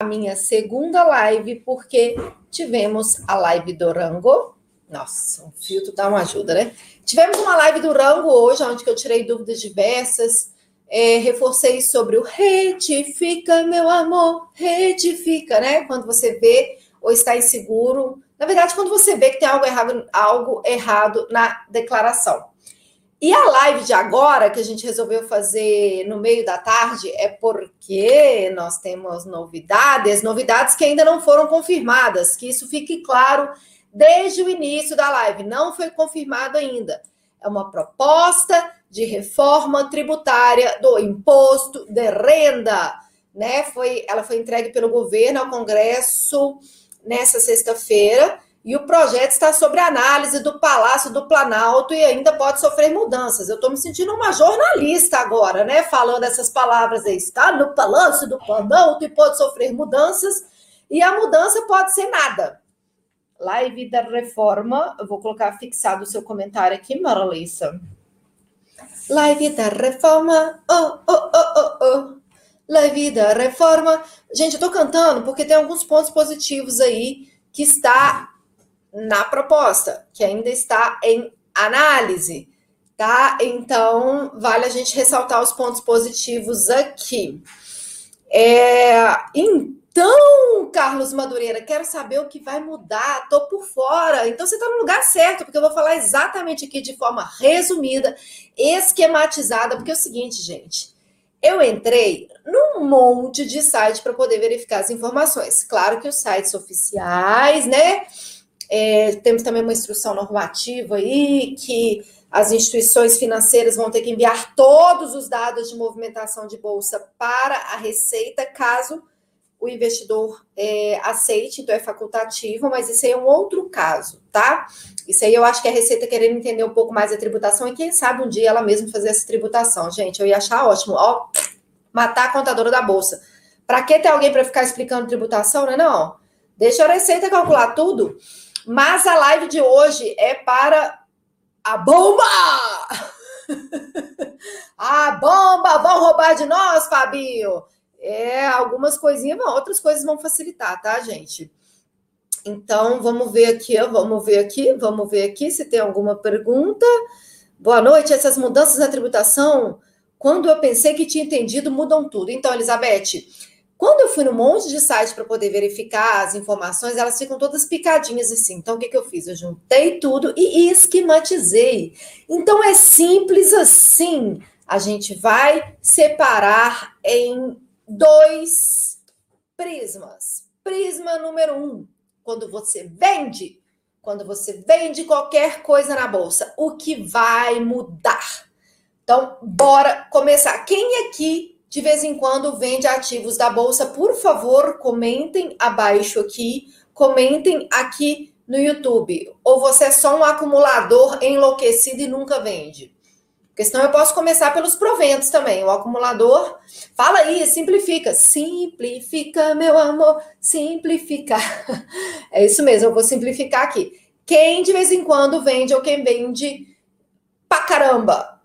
a minha segunda live, porque tivemos a live do Rango. Nossa, um filtro dá uma ajuda, né? Tivemos uma live do Rango hoje, onde eu tirei dúvidas diversas. É, reforcei sobre o retifica, meu amor, retifica, né? Quando você vê ou está inseguro. Na verdade, quando você vê que tem algo errado, algo errado na declaração. E a live de agora, que a gente resolveu fazer no meio da tarde, é porque nós temos novidades, novidades que ainda não foram confirmadas, que isso fique claro desde o início da live, não foi confirmado ainda. É uma proposta de reforma tributária do imposto de renda, né? Foi, ela foi entregue pelo governo ao Congresso nessa sexta-feira e o projeto está sob análise do Palácio do Planalto e ainda pode sofrer mudanças. Eu estou me sentindo uma jornalista agora, né? Falando essas palavras aí. Está no Palácio do Planalto e pode sofrer mudanças. E a mudança pode ser nada. Live da reforma. Eu vou colocar fixado o seu comentário aqui, Maralissa. Live da reforma. Oh, oh, oh, oh, oh. Live da reforma. Gente, eu estou cantando porque tem alguns pontos positivos aí que está na proposta, que ainda está em análise, tá? Então, vale a gente ressaltar os pontos positivos aqui. É, então, Carlos Madureira, quero saber o que vai mudar, tô por fora. Então, você está no lugar certo, porque eu vou falar exatamente aqui de forma resumida, esquematizada, porque é o seguinte, gente. Eu entrei num monte de site para poder verificar as informações. Claro que os sites oficiais, né? É, temos também uma instrução normativa aí que as instituições financeiras vão ter que enviar todos os dados de movimentação de bolsa para a Receita, caso o investidor é, aceite, então é facultativo, mas isso aí é um outro caso, tá? Isso aí eu acho que a Receita querendo entender um pouco mais a tributação e quem sabe um dia ela mesma fazer essa tributação. Gente, eu ia achar ótimo, ó, matar a contadora da bolsa. Para que ter alguém para ficar explicando tributação, né? Não. Deixa a Receita calcular tudo. Mas a live de hoje é para a bomba! a bomba! Vão roubar de nós, Fabio? É, algumas coisinhas, outras coisas vão facilitar, tá, gente? Então, vamos ver aqui, vamos ver aqui, vamos ver aqui se tem alguma pergunta. Boa noite. Essas mudanças na tributação, quando eu pensei que tinha entendido, mudam tudo. Então, Elizabeth, quando eu fui no monte de site para poder verificar as informações, elas ficam todas picadinhas assim. Então, o que, que eu fiz? Eu juntei tudo e esquematizei. Então, é simples assim. A gente vai separar em dois prismas. Prisma número um, quando você vende, quando você vende qualquer coisa na bolsa, o que vai mudar? Então, bora começar. Quem aqui de vez em quando vende ativos da bolsa, por favor, comentem abaixo aqui, comentem aqui no YouTube. Ou você é só um acumulador enlouquecido e nunca vende? Porque senão eu posso começar pelos proventos também. O acumulador, fala aí, simplifica. Simplifica, meu amor, simplifica. É isso mesmo, eu vou simplificar aqui. Quem de vez em quando vende ou quem vende pra caramba?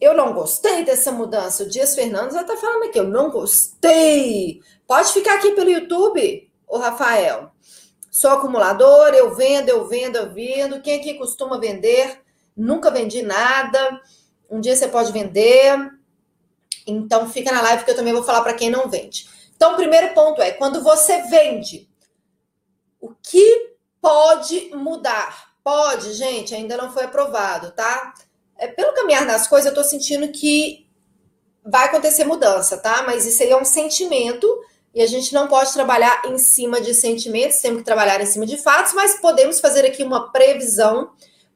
Eu não gostei dessa mudança. O Dias Fernandes já está falando aqui, eu não gostei. Pode ficar aqui pelo YouTube, o Rafael. Sou acumulador, eu vendo, eu vendo, eu vendo. Quem aqui costuma vender? Nunca vendi nada. Um dia você pode vender. Então fica na live que eu também vou falar para quem não vende. Então, o primeiro ponto é quando você vende, o que pode mudar? Pode, gente, ainda não foi aprovado, tá? É, pelo caminhar das coisas, eu tô sentindo que vai acontecer mudança, tá? Mas isso aí é um sentimento e a gente não pode trabalhar em cima de sentimentos, temos que trabalhar em cima de fatos, mas podemos fazer aqui uma previsão,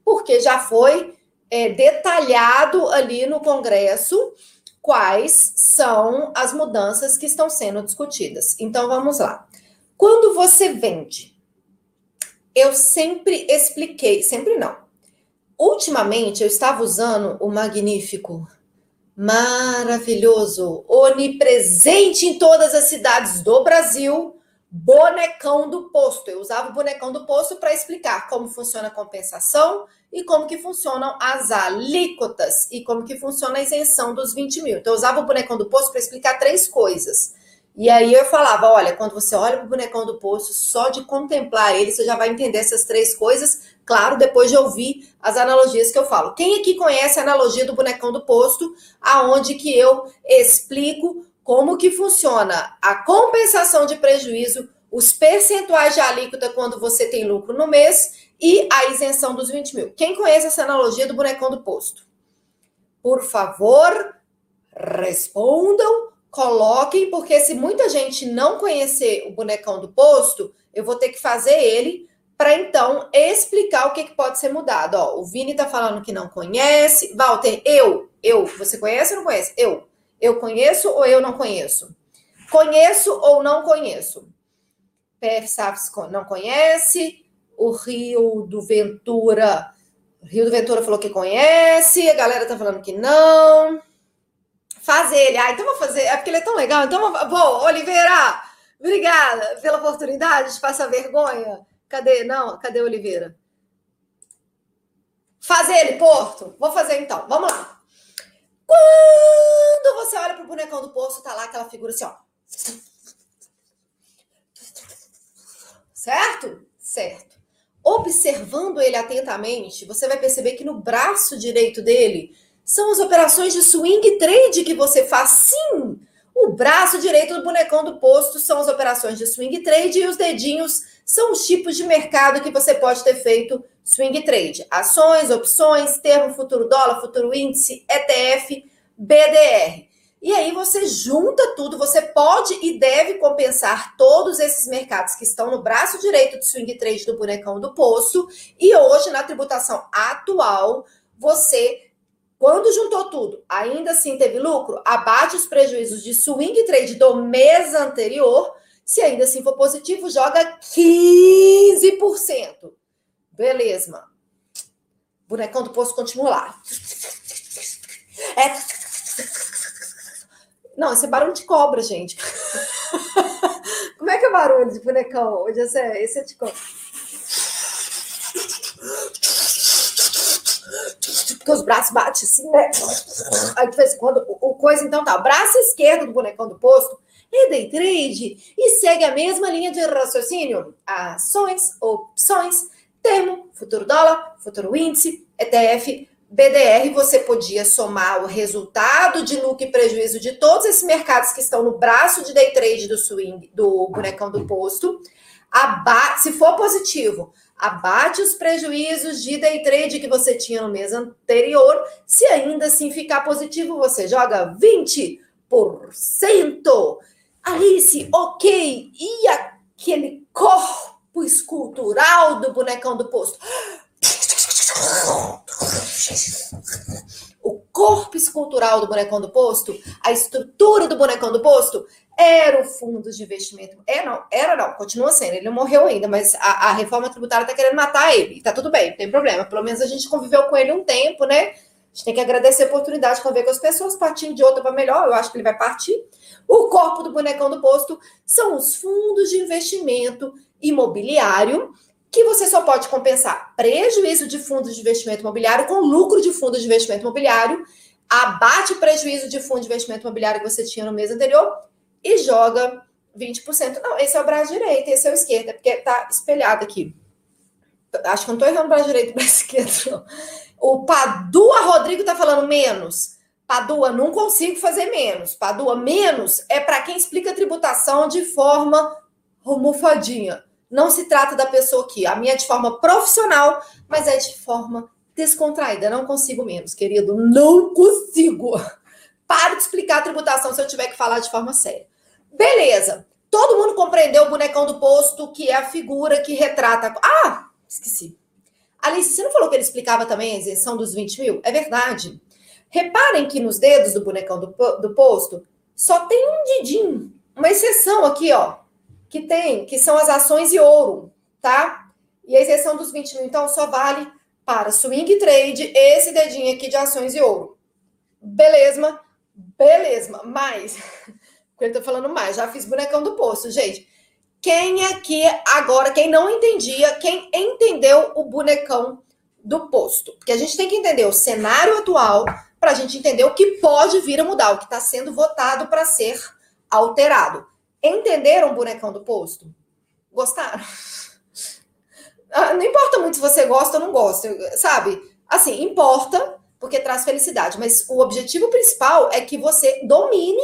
porque já foi é, detalhado ali no Congresso quais são as mudanças que estão sendo discutidas. Então vamos lá. Quando você vende, eu sempre expliquei, sempre não, Ultimamente eu estava usando o magnífico, maravilhoso, onipresente em todas as cidades do Brasil, bonecão do posto. Eu usava o bonecão do posto para explicar como funciona a compensação e como que funcionam as alíquotas e como que funciona a isenção dos 20 mil. Então, eu usava o bonecão do posto para explicar três coisas E aí eu falava, olha, quando você olha para o bonecão do posto, só de contemplar ele, você já vai entender essas três coisas. Claro, depois de ouvir as analogias que eu falo. Quem aqui conhece a analogia do bonecão do posto, aonde que eu explico como que funciona a compensação de prejuízo, os percentuais de alíquota quando você tem lucro no mês e a isenção dos 20 mil. Quem conhece essa analogia do bonecão do posto? Por favor, respondam coloquem, porque se muita gente não conhecer o bonecão do posto, eu vou ter que fazer ele para então explicar o que, que pode ser mudado. Ó, o Vini está falando que não conhece. Walter, eu, eu, você conhece ou não conhece? Eu. Eu conheço ou eu não conheço? Conheço ou não conheço? PF Safs não conhece. O Rio do Ventura. Rio do Ventura falou que conhece. A galera tá falando que não. Faz ele. Ah, então vou fazer. É porque ele é tão legal. Então vou. Oliveira, obrigada pela oportunidade de passar vergonha. Cadê? Não, cadê Oliveira? Faz ele, Porto. Vou fazer então. Vamos lá. Quando você olha pro bonecão do poço, tá lá aquela figura assim, ó. Certo? Certo. Observando ele atentamente, você vai perceber que no braço direito dele são as operações de swing trade que você faz. Sim, o braço direito do bonecão do posto são as operações de swing trade e os dedinhos são os tipos de mercado que você pode ter feito swing trade: ações, opções, termo futuro dólar, futuro índice, ETF, BDR. E aí você junta tudo, você pode e deve compensar todos esses mercados que estão no braço direito do swing trade do bonecão do posto. E hoje, na tributação atual, você quando juntou tudo, ainda assim teve lucro, abate os prejuízos de swing trade do mês anterior. Se ainda assim for positivo, joga 15%. Beleza. Bonecão do poço continua lá. É. Não, esse é barulho de cobra, gente. Como é que é barulho de bonecão? Hoje esse é, esse é de cobra porque os braços batem assim, né? Aí de vez em quando, o coisa, então tá, braço esquerdo do bonecão do posto é day trade e segue a mesma linha de raciocínio. Ações, opções, termo, futuro dólar, futuro índice, ETF, BDR, você podia somar o resultado de lucro e prejuízo de todos esses mercados que estão no braço de day trade do swing, do bonecão do posto. Aba se for positivo, abate os prejuízos de day trade que você tinha no mês anterior. Se ainda assim ficar positivo, você joga 20%. Alice, ok. E aquele corpo escultural do bonecão do posto? O corpo escultural do bonecão do posto, a estrutura do bonecão do posto, era o fundo de investimento. É, não, era não, continua sendo. Ele não morreu ainda, mas a, a reforma tributária está querendo matar ele. Tá tudo bem, não tem problema. Pelo menos a gente conviveu com ele um tempo, né? A gente tem que agradecer a oportunidade de conviver com as pessoas, partindo de outra para melhor. Eu acho que ele vai partir. O corpo do bonecão do posto são os fundos de investimento imobiliário, que você só pode compensar prejuízo de fundos de investimento imobiliário com lucro de fundos de investimento imobiliário, abate prejuízo de fundo de investimento imobiliário que você tinha no mês anterior e joga 20%. Não, esse é o braço direito, esse é o esquerdo, é porque tá espelhado aqui. Acho que não tô errando o braço direito e braço esquerdo, não. O Padua Rodrigo tá falando menos. Padua, não consigo fazer menos. Padua, menos é para quem explica tributação de forma almofadinha. Não se trata da pessoa aqui. A minha é de forma profissional, mas é de forma descontraída. Não consigo menos, querido. Não consigo. Pare de explicar a tributação se eu tiver que falar de forma séria. Beleza. Todo mundo compreendeu o bonecão do posto, que é a figura que retrata. Ah, esqueci. Alice, você não falou que ele explicava também a isenção dos 20 mil? É verdade. Reparem que nos dedos do bonecão do, do posto só tem um dedinho. Uma exceção aqui, ó, que tem, que são as ações e ouro, tá? E a isenção dos 20 mil, então, só vale para swing trade, esse dedinho aqui de ações e ouro. Beleza, beleza, mas ele tá falando mais, já fiz bonecão do poço, gente. Quem aqui agora, quem não entendia, quem entendeu o bonecão do posto? Porque a gente tem que entender o cenário atual para a gente entender o que pode vir a mudar, o que está sendo votado para ser alterado. Entenderam o bonecão do posto? Gostaram? Ah, não importa muito se você gosta ou não gosta, sabe? Assim, importa porque traz felicidade, mas o objetivo principal é que você domine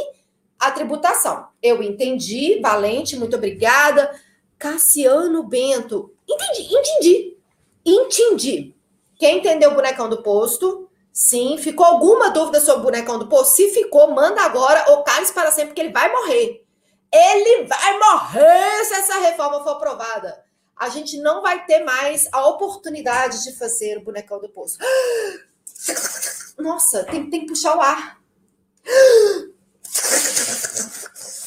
a tributação. Eu entendi, Valente, muito obrigada. Cassiano Bento, entendi, entendi, entendi. Quem entendeu o bonecão do posto? Sim. Ficou alguma dúvida sobre o bonecão do posto? Se ficou, manda agora ou cale para sempre, porque ele vai morrer. Ele vai morrer se essa reforma for aprovada a gente não vai ter mais a oportunidade de fazer o bonecão do poço. Nossa, tem, tem que puxar o ar.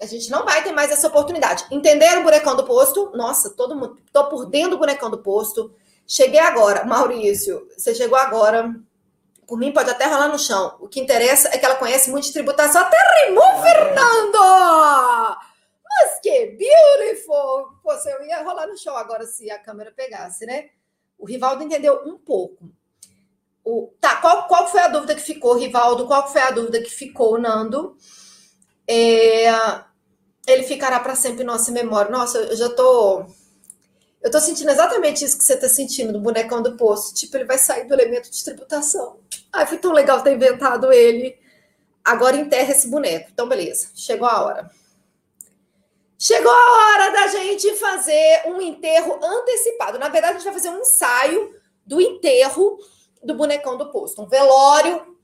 A gente não vai ter mais essa oportunidade. Entenderam o bonecão do posto? Nossa, todo mundo. Tô por dentro do bonecão do posto. Cheguei agora, Maurício. Você chegou agora. Por mim, pode até rolar no chão. O que interessa é que ela conhece muito de tributação. Até rimou, Fernando! Mas que beautiful! Pô, você ia rolar no show agora se a câmera pegasse, né? O Rivaldo entendeu um pouco. O, tá, qual, qual foi a dúvida que ficou, Rivaldo? Qual foi a dúvida que ficou, Nando? É, ele ficará para sempre em nossa memória. Nossa, eu já tô. Eu tô sentindo exatamente isso que você tá sentindo do bonecão do poço. Tipo, ele vai sair do elemento de tributação. Ai, foi tão legal ter inventado ele. Agora enterra esse boneco. Então, beleza. Chegou a hora. Chegou a hora da gente fazer um enterro antecipado. Na verdade, a gente vai fazer um ensaio do enterro do bonecão do posto, um velório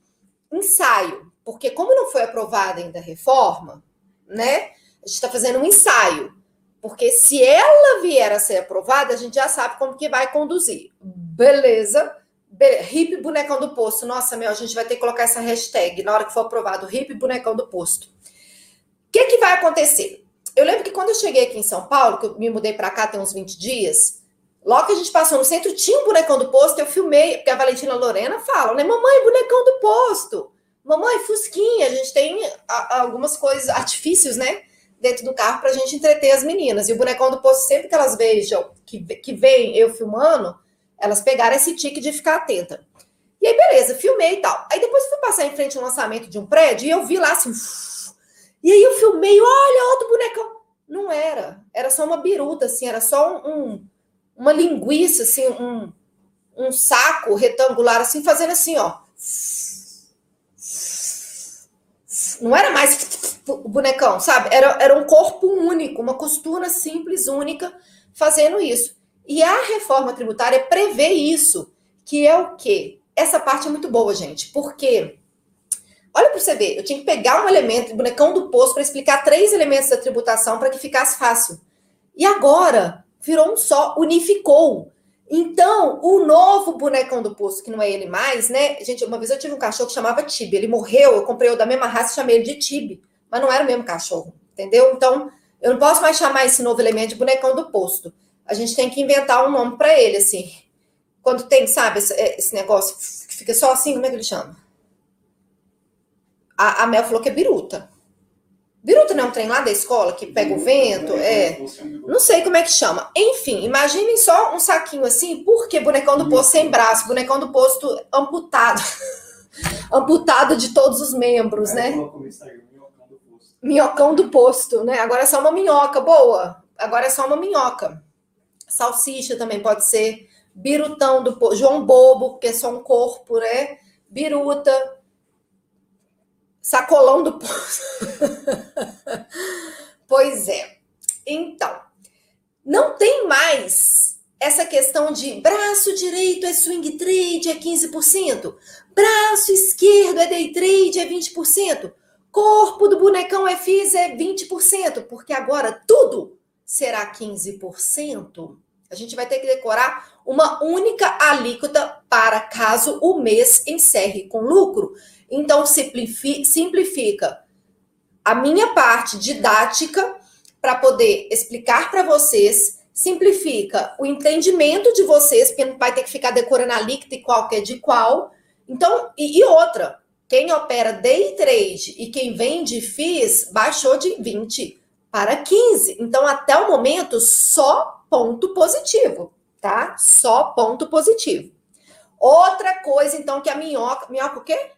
ensaio, porque como não foi aprovada ainda a reforma, né? A gente está fazendo um ensaio, porque se ela vier a ser aprovada, a gente já sabe como que vai conduzir. Beleza? Be hip bonecão do posto. Nossa, meu, a gente vai ter que colocar essa hashtag na hora que for aprovado, hip bonecão do posto. O que, que vai acontecer? Eu lembro que quando eu cheguei aqui em São Paulo, que eu me mudei para cá tem uns 20 dias, logo que a gente passou no centro, tinha um bonecão do posto, eu filmei, porque a Valentina Lorena fala, né? Mamãe, bonecão do posto. Mamãe, fusquinha. A gente tem algumas coisas, artifícios, né? Dentro do carro para a gente entreter as meninas. E o bonecão do posto, sempre que elas vejam, que, que vem eu filmando, elas pegaram esse tique de ficar atenta. E aí, beleza, filmei e tal. Aí depois fui passar em frente ao lançamento de um prédio e eu vi lá assim e aí eu filmei, olha, outro bonecão. Não era, era só uma biruta, assim, era só um, uma linguiça, assim, um, um saco retangular, assim, fazendo assim, ó. Não era mais o bonecão, sabe? Era, era um corpo único, uma costura simples, única, fazendo isso. E a reforma tributária prevê isso, que é o quê? Essa parte é muito boa, gente, porque Olha para você ver, eu tinha que pegar um elemento, bonecão do poço, para explicar três elementos da tributação para que ficasse fácil. E agora virou um só, unificou. Então, o novo bonecão do poço, que não é ele mais, né? Gente, uma vez eu tive um cachorro que chamava Tibi. Ele morreu, eu comprei o da mesma raça e chamei ele de Tibi. Mas não era o mesmo cachorro, entendeu? Então, eu não posso mais chamar esse novo elemento de bonecão do posto. A gente tem que inventar um nome para ele, assim. Quando tem, sabe, esse, esse negócio que fica só assim, como é que ele chama? A, a Mel falou que é biruta. Biruta não é um trem lá da escola que pega o vento? É. Não sei como é que chama. Enfim, imaginem só um saquinho assim, porque bonecão do posto sem braço, bonecão do posto amputado. amputado de todos os membros, né? Minhocão do posto, né? Agora é só uma minhoca, boa. Agora é só uma minhoca. Salsicha também pode ser. Birutão do posto. João Bobo, porque é só um corpo, né? Biruta sacolão do poço. pois é. Então, não tem mais essa questão de braço direito é swing trade, é 15%, braço esquerdo é day trade, é 20%, corpo do bonecão é FIS é 20%, porque agora tudo será 15%. A gente vai ter que decorar uma única alíquota para caso o mês encerre com lucro. Então, simplifica a minha parte didática para poder explicar para vocês, simplifica o entendimento de vocês, porque não vai ter que ficar decorando a líquida e qual é de qual. Então, e, e outra, quem opera day trade e quem vende FIIs baixou de 20 para 15. Então, até o momento, só ponto positivo, tá? Só ponto positivo. Outra coisa, então, que a minhoca. Minhoca o quê?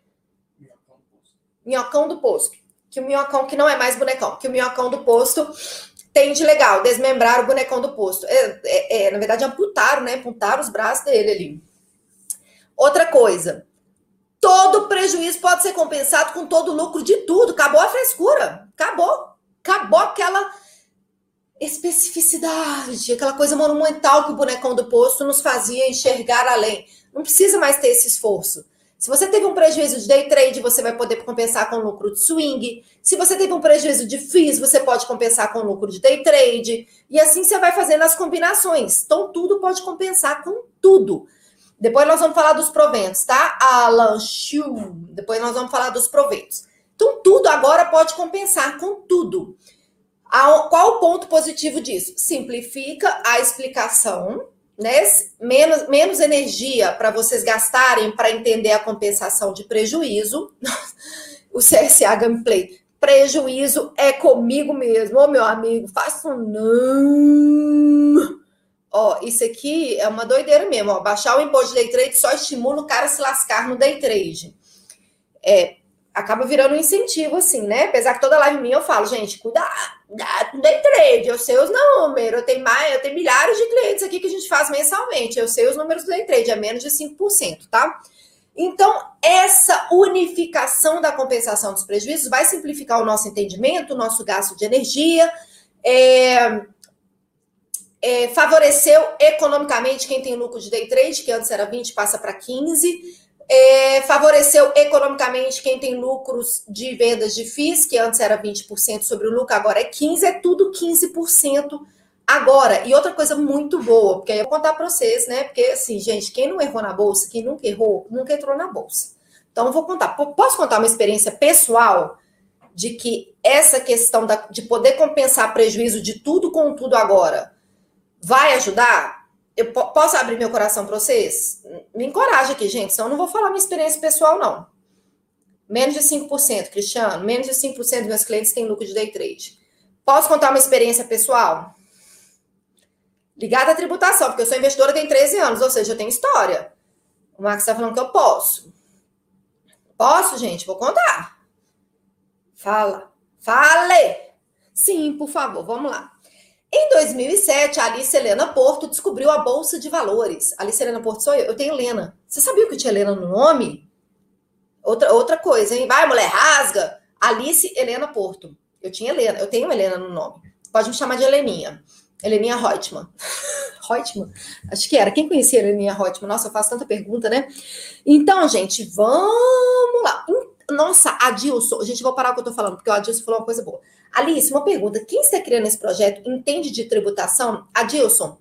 Minhocão do posto. Que o minhocão que não é mais bonecão, que o minhocão do posto tem de legal, desmembrar o bonecão do posto. É, é, é, na verdade, amputaram, né? Amputaram os braços dele ali. Outra coisa, todo prejuízo pode ser compensado com todo o lucro de tudo. Acabou a frescura. Acabou. Acabou aquela especificidade, aquela coisa monumental que o bonecão do posto nos fazia enxergar além. Não precisa mais ter esse esforço. Se você teve um prejuízo de day trade, você vai poder compensar com lucro de swing. Se você teve um prejuízo de FIIs, você pode compensar com lucro de day trade. E assim você vai fazendo as combinações. Então, tudo pode compensar com tudo. Depois nós vamos falar dos proventos, tá? Alan Shu. Depois nós vamos falar dos proventos. Então, tudo agora pode compensar com tudo. Qual o ponto positivo disso? Simplifica a explicação né, menos, menos energia para vocês gastarem para entender a compensação de prejuízo. o CSA Gameplay. Prejuízo é comigo mesmo. Ô, meu amigo, faça não. Ó, isso aqui é uma doideira mesmo. Ó. Baixar o imposto de day trade só estimula o cara a se lascar no day trade. É, acaba virando um incentivo, assim, né? Apesar que toda live minha eu falo, gente, cuidado, day trade, eu sei os números, eu tenho mais, eu tenho milhares de clientes aqui que a gente faz mensalmente, eu sei os números do day trade, é menos de 5%, tá? Então, essa unificação da compensação dos prejuízos vai simplificar o nosso entendimento, o nosso gasto de energia, é, é, favoreceu economicamente quem tem lucro de day trade, que antes era 20, passa para 15, é, favoreceu economicamente quem tem lucros de vendas de FIIs, que antes era 20% sobre o lucro, agora é 15%, é tudo 15% agora. E outra coisa muito boa, porque eu vou contar para vocês, né? Porque, assim, gente, quem não errou na bolsa, quem nunca errou, nunca entrou na bolsa. Então, vou contar. Posso contar uma experiência pessoal de que essa questão da, de poder compensar prejuízo de tudo com tudo agora vai ajudar? Eu posso abrir meu coração para vocês? Me encoraja aqui, gente, senão eu não vou falar minha experiência pessoal, não. Menos de 5%, Cristiano, menos de 5% dos meus clientes têm lucro de day trade. Posso contar uma experiência pessoal? Ligada à tributação, porque eu sou investidora tem 13 anos, ou seja, eu tenho história. O Marcos está falando que eu posso. Posso, gente? Vou contar. Fala. Fale! Sim, por favor, vamos lá. Em 2007, a Alice Helena Porto descobriu a Bolsa de Valores. Alice Helena Porto sou eu, eu tenho Helena. Você sabia que tinha Helena no nome? Outra, outra coisa, hein? Vai, mulher, rasga! Alice Helena Porto. Eu tinha Helena, eu tenho Helena no nome. Pode me chamar de Heleninha. Heleninha Reutemann. Reutemann? Acho que era. Quem conhecia a Heleninha Reutemann? Nossa, eu faço tanta pergunta, né? Então, gente, vamos lá. Nossa, Adilson, gente, vou parar o que eu tô falando, porque o Adilson falou uma coisa boa. Alice, uma pergunta. Quem está criando esse projeto entende de tributação? Adilson,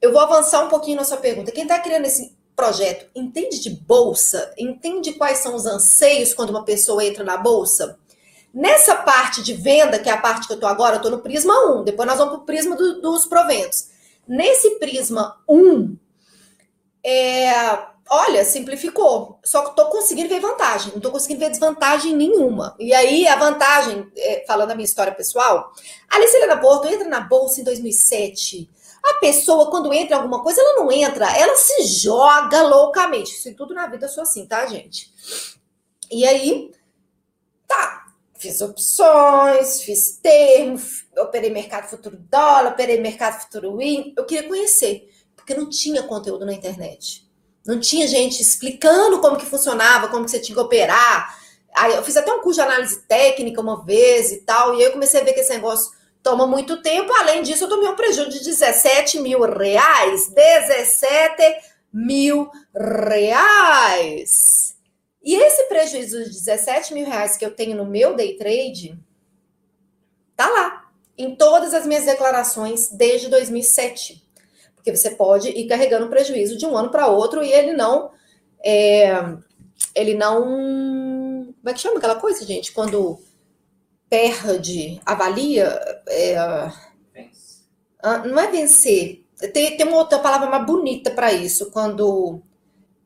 eu vou avançar um pouquinho na sua pergunta. Quem está criando esse projeto entende de bolsa? Entende quais são os anseios quando uma pessoa entra na bolsa? Nessa parte de venda, que é a parte que eu estou agora, eu estou no prisma 1, depois nós vamos para o prisma do, dos proventos. Nesse prisma 1, é, olha, simplificou. Só que estou conseguindo ver vantagem, não estou conseguindo ver desvantagem nenhuma. E aí, a vantagem, é, falando da minha história pessoal, a Alice Helena Porto entra na bolsa em 2007. A pessoa, quando entra em alguma coisa, ela não entra, ela se joga loucamente. Isso tudo na vida sou assim, tá, gente? E aí, tá, fiz opções, fiz termo, operei mercado futuro dólar, operei mercado futuro win. Eu queria conhecer, porque não tinha conteúdo na internet. Não tinha gente explicando como que funcionava, como que você tinha que operar. Aí eu fiz até um curso de análise técnica uma vez e tal, e aí eu comecei a ver que esse negócio toma muito tempo. Além disso, eu tomei um prejuízo de 17 mil reais. 17 mil reais. E esse prejuízo de 17 mil reais que eu tenho no meu day trade, tá lá. Em todas as minhas declarações desde 2007. Porque você pode ir carregando prejuízo de um ano para outro e ele não. É, ele não. Como é que chama aquela coisa, gente? Quando perde, avalia. É, não é vencer. Tem, tem uma outra palavra mais bonita para isso. Quando.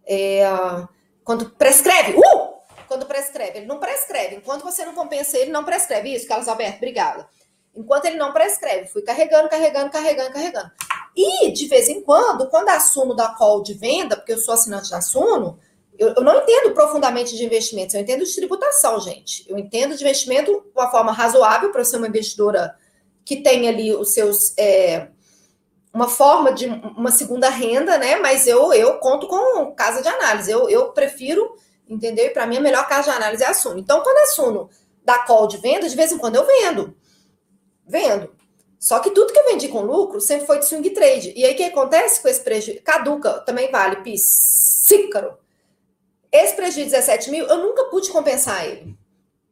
É, quando prescreve. Uh! Quando prescreve. Ele não prescreve. Enquanto você não compensa ele, não prescreve. Isso, Carlos Alberto, obrigada. Enquanto ele não prescreve. Fui carregando, carregando, carregando, carregando. E, de vez em quando, quando a Suno dá call de venda, porque eu sou assinante da Suno, Eu, eu, não entendo profundamente de investimentos, eu entendo de tributação, gente. Eu entendo de investimento de uma forma razoável para ser uma investidora que tem ali os seus. É, uma forma de uma segunda renda, né? Mas eu, eu conto com casa de análise. Eu, eu prefiro, entendeu? E para mim, a melhor casa de análise é a Suno. Então, quando a Suno dá call de venda, de vez em quando eu vendo. Vendo. Só que tudo que eu vendi com lucro sempre foi de swing trade. E aí o que acontece com esse prejuízo? Caduca, também vale, psícaro. Esse prejuízo de 17 mil, eu nunca pude compensar ele.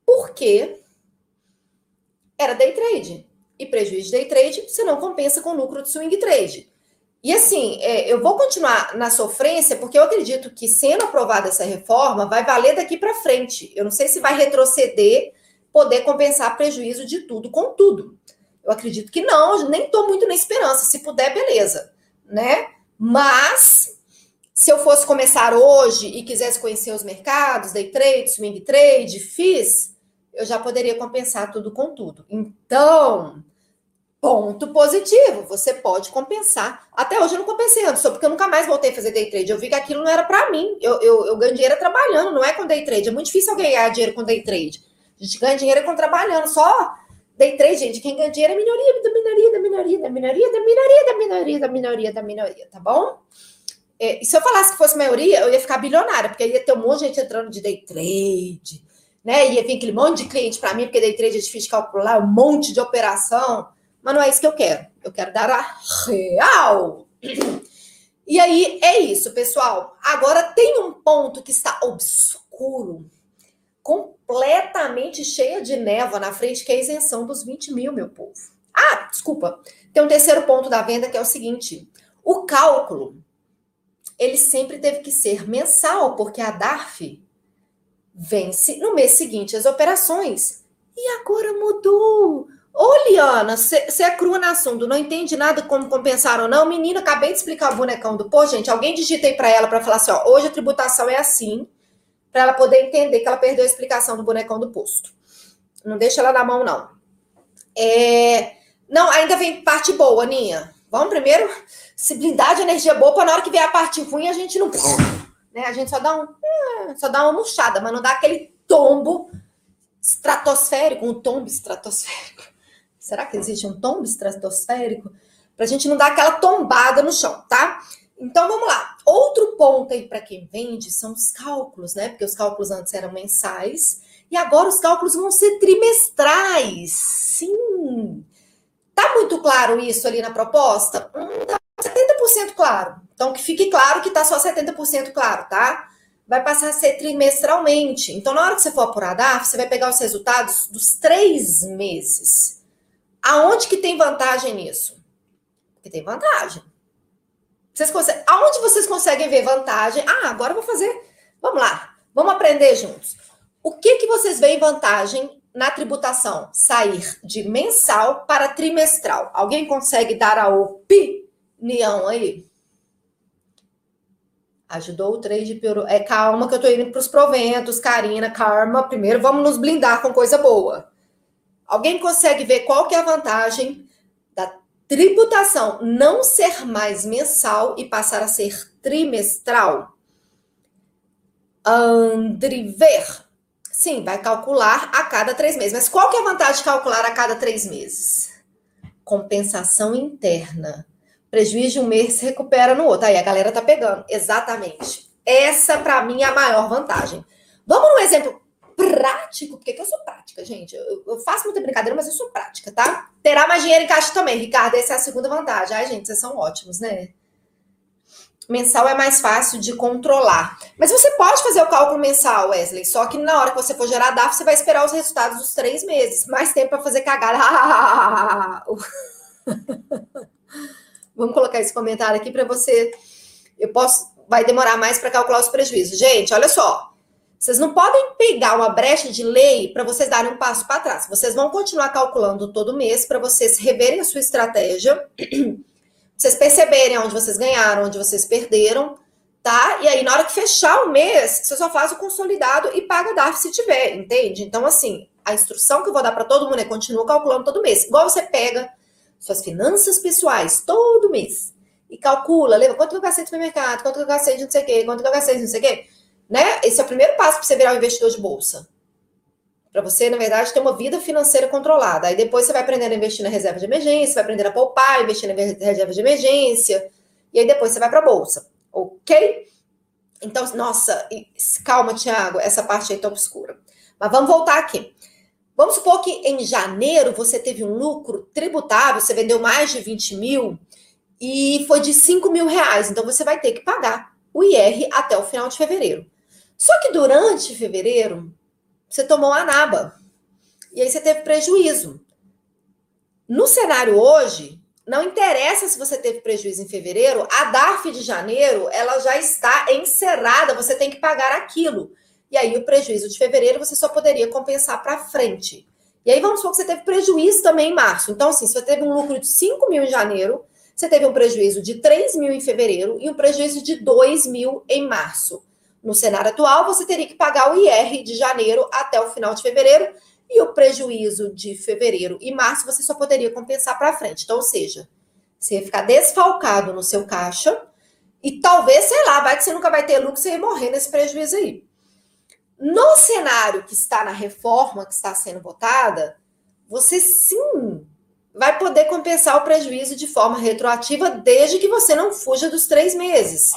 Por quê? Era day trade. E prejuízo de day trade você não compensa com lucro de swing trade. E assim, é, eu vou continuar na sofrência, porque eu acredito que, sendo aprovada essa reforma, vai valer daqui para frente. Eu não sei se vai retroceder, poder compensar prejuízo de tudo com tudo. Eu acredito que não, nem estou muito na esperança. Se puder, beleza, né? Mas se eu fosse começar hoje e quisesse conhecer os mercados, day trade, swing trade, fiz, eu já poderia compensar tudo com tudo. Então, ponto positivo, você pode compensar. Até hoje eu não compensei antes, só porque eu nunca mais voltei a fazer day trade. Eu vi que aquilo não era para mim. Eu, eu, eu, ganho dinheiro trabalhando, não é com day trade. É muito difícil alguém ganhar dinheiro com day trade. A gente ganha dinheiro com trabalhando. Só day trade, gente, quem ganha dinheiro é minoria, da minoria, da minoria, da minoria, da minoria, da minoria, da minoria, da minoria, tá bom? É, e se eu falasse que fosse maioria, eu ia ficar bilionária, porque ia ter um monte de gente entrando de day trade né? Ia vir aquele monte de cliente para mim, porque day trade é difícil de calcular, um monte de operação. Mas não é isso que eu quero. Eu quero dar a real. E aí é isso, pessoal. Agora tem um ponto que está obscuro, completamente cheia de névoa na frente, que é a isenção dos 20 mil, meu povo. Ah, desculpa. Tem um terceiro ponto da venda que é o seguinte: o cálculo ele sempre teve que ser mensal, porque a DARF vence no mês seguinte as operações. E agora mudou. Ô, Liana, você é crua no assunto, não entende nada como compensar ou não? Menina, acabei de explicar o bonecão do. Pô, gente, alguém digitei para ela para falar assim: ó, hoje a tributação é assim, para ela poder entender que ela perdeu a explicação do bonecão do posto. Não deixa ela na mão, não. É... Não, ainda vem parte boa, Aninha. Vamos primeiro se blindar de energia boa para na hora que vier a parte ruim a gente não né? A gente só dá um, é, só dá uma murchada, mas não dá aquele tombo estratosférico, um tombo estratosférico. Será que existe um tombo estratosférico? Para a gente não dar aquela tombada no chão, tá? Então vamos lá. Outro ponto aí para quem vende são os cálculos, né? Porque os cálculos antes eram mensais e agora os cálculos vão ser trimestrais. Sim. Tá muito claro isso ali na proposta? Hum, tá 70% claro. Então, que fique claro que está só 70% claro, tá? Vai passar a ser trimestralmente. Então, na hora que você for apurar DARF, você vai pegar os resultados dos três meses. Aonde que tem vantagem nisso? Porque tem vantagem. Vocês conseguem, aonde vocês conseguem ver vantagem? Ah, agora eu vou fazer. Vamos lá, vamos aprender juntos. O que que vocês veem vantagem na tributação? Sair de mensal para trimestral. Alguém consegue dar a opinião aí? Ajudou o trade, piorou. É calma que eu tô indo para os proventos, Karina, karma. Primeiro vamos nos blindar com coisa boa. Alguém consegue ver qual que é a vantagem tributação não ser mais mensal e passar a ser trimestral? Andriver. Sim, vai calcular a cada três meses. Mas qual que é a vantagem de calcular a cada três meses? Compensação interna prejuízo de um mês se recupera no outro. Aí a galera tá pegando. Exatamente. Essa, para mim, é a maior vantagem. Vamos num exemplo prático, porque eu sou prática, gente. Eu, eu, faço muita brincadeira, mas eu sou prática, tá? Terá mais dinheiro em caixa também, Ricardo. Essa é a segunda vantagem. Ai, gente, vocês são ótimos, né? Mensal é mais fácil de controlar. Mas você pode fazer o cálculo mensal, Wesley. Só que na hora que você for gerar DAF, você vai esperar os resultados dos três meses. Mais tempo para fazer cagada. Vamos colocar esse comentário aqui para você. Eu posso. Vai demorar mais para calcular os prejuízos. Gente, olha só. Vocês não podem pegar uma brecha de lei para vocês darem um passo para trás. Vocês vão continuar calculando todo mês para vocês reverem a sua estratégia, vocês perceberem onde vocês ganharam, onde vocês perderam, tá? E aí, na hora que fechar o mês, você só faz o consolidado e paga DARF se tiver, entende? Então, assim, a instrução que eu vou dar para todo mundo é continua calculando todo mês. Igual você pega suas finanças pessoais todo mês e calcula, lembra quanto eu gastei no supermercado, quanto eu gastei de não sei o quê, quanto eu gastei de não sei o quê. Né? Esse é o primeiro passo para você virar um investidor de bolsa. Para você, na verdade, ter uma vida financeira controlada. Aí depois você vai aprender a investir na reserva de emergência, vai aprender a poupar, investir na reserva de emergência, e aí depois você vai para a bolsa, ok? Então, nossa, calma, Tiago, essa parte aí tá obscura. Mas vamos voltar aqui. Vamos supor que em janeiro você teve um lucro tributável, você vendeu mais de 20 mil e foi de 5 mil reais. Então você vai ter que pagar o IR até o final de fevereiro. Só que durante fevereiro, você tomou a naba. E aí você teve prejuízo. No cenário hoje, não interessa se você teve prejuízo em fevereiro, a DARF de janeiro, ela já está encerrada, você tem que pagar aquilo. E aí o prejuízo de fevereiro você só poderia compensar para frente. E aí vamos supor que você teve prejuízo também em março. Então, assim, se você teve um lucro de 5 mil em janeiro, você teve um prejuízo de 3 mil em fevereiro e um prejuízo de 2 mil em março. No cenário atual, você teria que pagar o IR de janeiro até o final de fevereiro e o prejuízo de fevereiro e março você só poderia compensar para frente. Então, ou seja, você ia ficar desfalcado no seu caixa e talvez, sei lá, vai que você nunca vai ter lucro, você ia morrer nesse prejuízo aí. No cenário que está na reforma que está sendo votada, você sim vai poder compensar o prejuízo de forma retroativa desde que você não fuja dos três meses.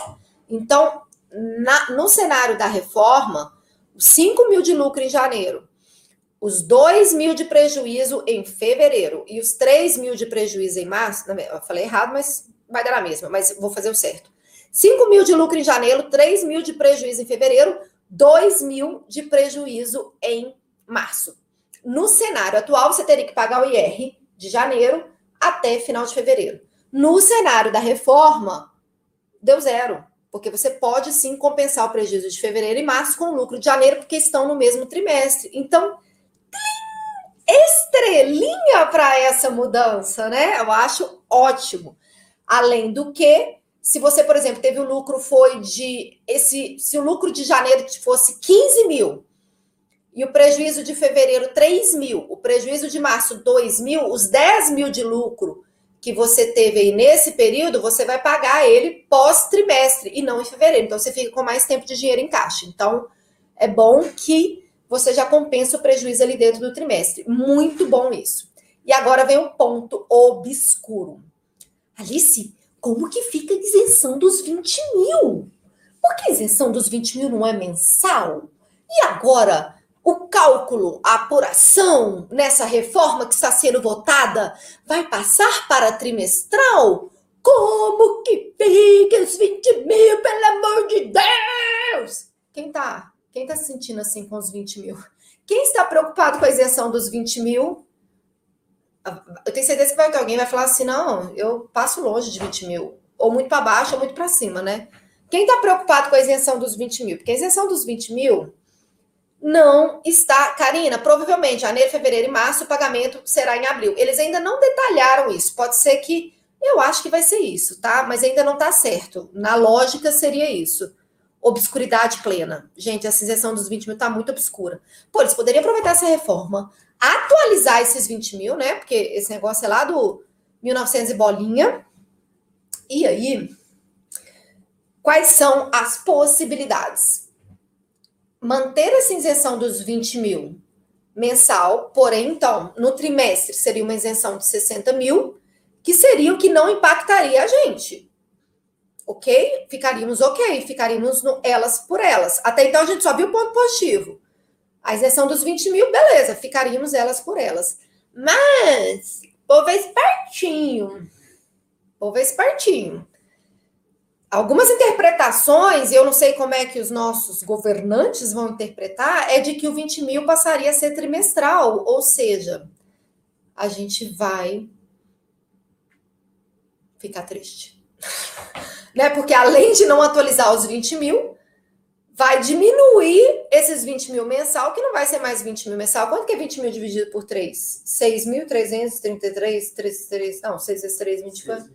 Então, na, no cenário da reforma, 5 mil de lucro em janeiro, os 2 mil de prejuízo em fevereiro e os 3 mil de prejuízo em março, eu falei errado, mas vai dar a mesma, mas vou fazer o certo. 5 mil de lucro em janeiro, 3 mil de prejuízo em fevereiro, 2 mil de prejuízo em março. No cenário atual, você teria que pagar o IR de janeiro até final de fevereiro. No cenário da reforma, deu zero porque você pode sim compensar o prejuízo de fevereiro e março com o lucro de janeiro, porque estão no mesmo trimestre. Então, estrelinha para essa mudança, né? Eu acho ótimo. Além do que, se você, por exemplo, teve o lucro foi de esse, se o lucro de janeiro fosse 15 mil e o prejuízo de fevereiro 3 mil, o prejuízo de março 2 mil, os 10 mil de lucro que você teve aí nesse período, você vai pagar ele pós-trimestre e não em fevereiro. Então, você fica com mais tempo de dinheiro em caixa. Então, é bom que você já compensa o prejuízo ali dentro do trimestre. Muito bom isso. E agora vem o ponto obscuro. Alice, como que fica a isenção dos 20 mil? Por que a isenção dos 20 mil não é mensal? E agora, o cálculo, a apuração nessa reforma que está sendo votada vai passar para trimestral? Como que fica os 20 mil, pelo amor de Deus? Quem tá? Quem tá se sentindo assim com os 20 mil? Quem está preocupado com a isenção dos 20 mil? Eu tenho certeza que, vai, que alguém vai falar assim: não, eu passo longe de 20 mil. Ou muito para baixo ou muito para cima, né? Quem está preocupado com a isenção dos 20 mil? Porque a isenção dos 20 mil não está. Karina, provavelmente janeiro, fevereiro e março o pagamento será em abril. Eles ainda não detalharam isso. Pode ser que. Eu acho que vai ser isso, tá? Mas ainda não está certo. Na lógica, seria isso. Obscuridade plena. Gente, essa isenção dos 20 mil está muito obscura. Pô, eles poderiam aproveitar essa reforma, atualizar esses 20 mil, né? Porque esse negócio é lá do 1900 e bolinha. E aí, quais são as possibilidades? Manter essa isenção dos 20 mil mensal, porém, então, no trimestre seria uma isenção de 60 mil, que seria o que não impactaria a gente. Ok? Ficaríamos ok, ficaríamos no elas por elas. Até então a gente só viu o ponto positivo. A isenção dos 20 mil, beleza, ficaríamos elas por elas. Mas, povo é espertinho. Povo é espertinho algumas interpretações, eu não sei como é que os nossos governantes vão interpretar, é de que o 20 mil passaria a ser trimestral, ou seja, a gente vai ficar triste. né? Porque além de não atualizar os 20 mil, vai diminuir esses 20 mil mensal, que não vai ser mais 20 mil mensal. Quanto que é 20 mil dividido por 3? 6.333, 3, 3, não, 6 vezes 3, 24.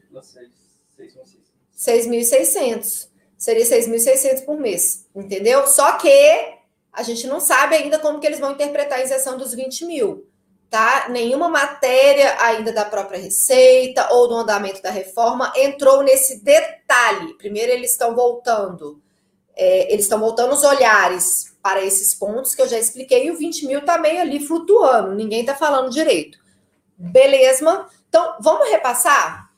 6,6. 6.600. Seria 6.600 por mês, entendeu? Só que a gente não sabe ainda como que eles vão interpretar a isenção dos 20 mil, tá? Nenhuma matéria ainda da própria Receita ou do andamento da reforma entrou nesse detalhe. Primeiro, eles estão voltando é, eles estão voltando os olhares para esses pontos que eu já expliquei, e o 20 mil está meio ali flutuando, ninguém está falando direito. Beleza? Então, vamos repassar?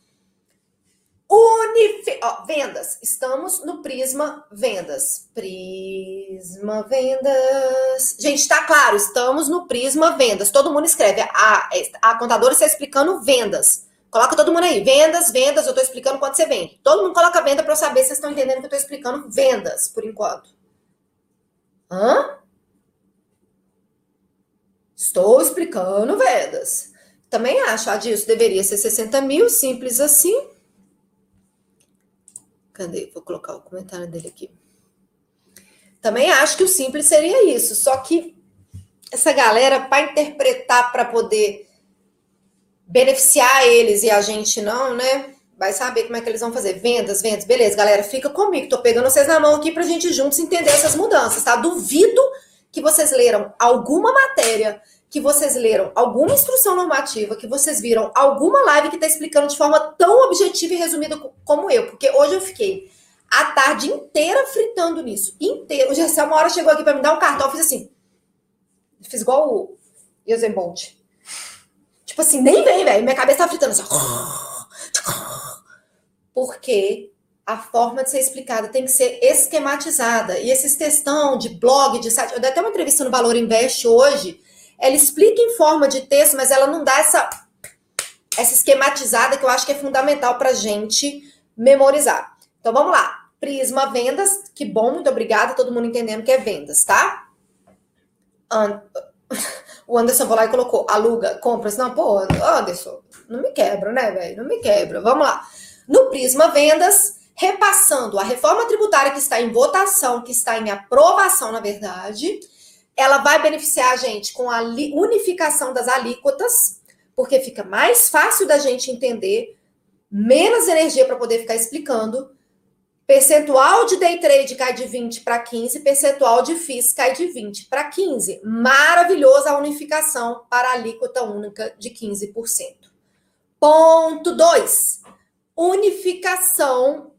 Unifi... Ó, vendas. Estamos no Prisma Vendas. Prisma Vendas. Gente, tá claro, estamos no Prisma Vendas. Todo mundo escreve. A, a contadora está explicando vendas. Coloca todo mundo aí. Vendas, vendas. Eu estou explicando quanto você vende. Todo mundo coloca venda para eu saber se vocês estão entendendo que eu estou explicando vendas, por enquanto. Hã? Estou explicando vendas. Também acho, Adilson, deveria ser 60 mil, simples assim. Cadê? Vou colocar o comentário dele aqui. Também acho que o simples seria isso, só que essa galera, para interpretar, para poder beneficiar eles e a gente não, né? Vai saber como é que eles vão fazer. Vendas, vendas. Beleza, galera, fica comigo. Tô pegando vocês na mão aqui pra gente juntos entender essas mudanças, tá? Duvido que vocês leram alguma matéria que vocês leram alguma instrução normativa, que vocês viram alguma live que está explicando de forma tão objetiva e resumida como eu, porque hoje eu fiquei a tarde inteira fritando nisso, inteiro. O Gessel uma hora chegou aqui para me dar um cartão, eu fiz assim, fiz igual o Usain Bolt. Tipo assim, nem vem, velho, minha cabeça tá fritando assim. Porque a forma de ser explicada tem que ser esquematizada. E esses textão de blog, de site, eu dei até uma entrevista no Valor Invest hoje, ela explica em forma de texto, mas ela não dá essa, essa esquematizada que eu acho que é fundamental para a gente memorizar. Então vamos lá. Prisma Vendas, que bom, muito obrigada, todo mundo entendendo que é vendas, tá? And... O Anderson lá e colocou aluga, compras. Não, pô, Anderson, não me quebra, né, velho? Não me quebra. Vamos lá. No Prisma Vendas, repassando a reforma tributária que está em votação, que está em aprovação, na verdade, ela vai beneficiar a gente com a unificação das alíquotas, porque fica mais fácil da gente entender, menos energia para poder ficar explicando. Percentual de day trade cai de 20 para 15, percentual de FIIs cai de 20 para 15. Maravilhosa a unificação para a alíquota única de 15%. Ponto 2. Unificação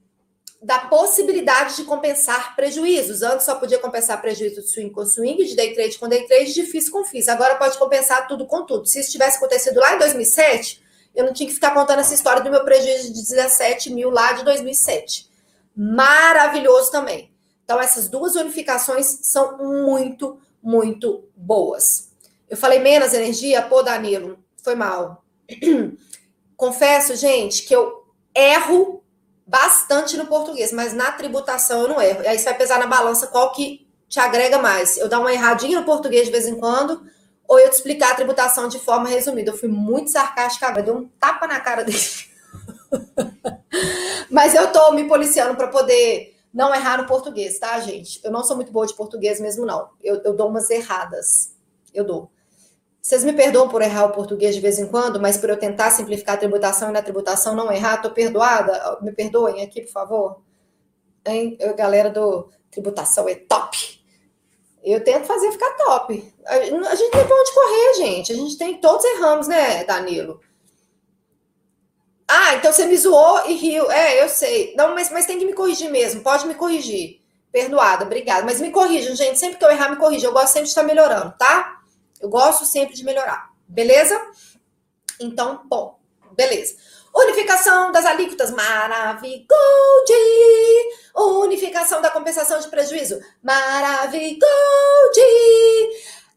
da possibilidade de compensar prejuízos. Antes só podia compensar prejuízo de swing com swing, de day trade com day trade, de FIIs com FIIs. Agora pode compensar tudo com tudo. Se isso tivesse acontecido lá em 2007, eu não tinha que ficar contando essa história do meu prejuízo de 17 mil lá de 2007. Maravilhoso também. Então, essas duas unificações são muito, muito boas. Eu falei menos energia? Pô, Danilo, foi mal. Confesso, gente, que eu erro bastante no português, mas na tributação eu não erro. E aí você vai pesar na balança qual que te agrega mais. Eu dar uma erradinha no português de vez em quando, ou eu te explicar a tributação de forma resumida. Eu fui muito sarcástica, eu dei um tapa na cara dele. mas eu tô me policiando para poder não errar no português, tá, gente? Eu não sou muito boa de português mesmo, não. Eu, eu dou umas erradas. Eu dou. Vocês me perdoam por errar o português de vez em quando, mas por eu tentar simplificar a tributação e na tributação não errar, tô perdoada? Me perdoem aqui, por favor. Hein? Eu, galera do tributação é top. Eu tento fazer ficar top. A, gente tem pra onde correr, gente. A gente tem, todos erramos, né, Danilo? Ah, então você me zoou e riu. É, eu sei. Não, mas, mas tem que me corrigir mesmo. Pode me corrigir. Perdoada, obrigada. Mas me corrijam, gente. Sempre que eu errar, me corrija. Eu gosto sempre de estar melhorando, tá? Eu gosto sempre de melhorar, beleza? Então, bom, beleza. Unificação das alíquotas, maravilhoso! Unificação da compensação de prejuízo, maravilhoso!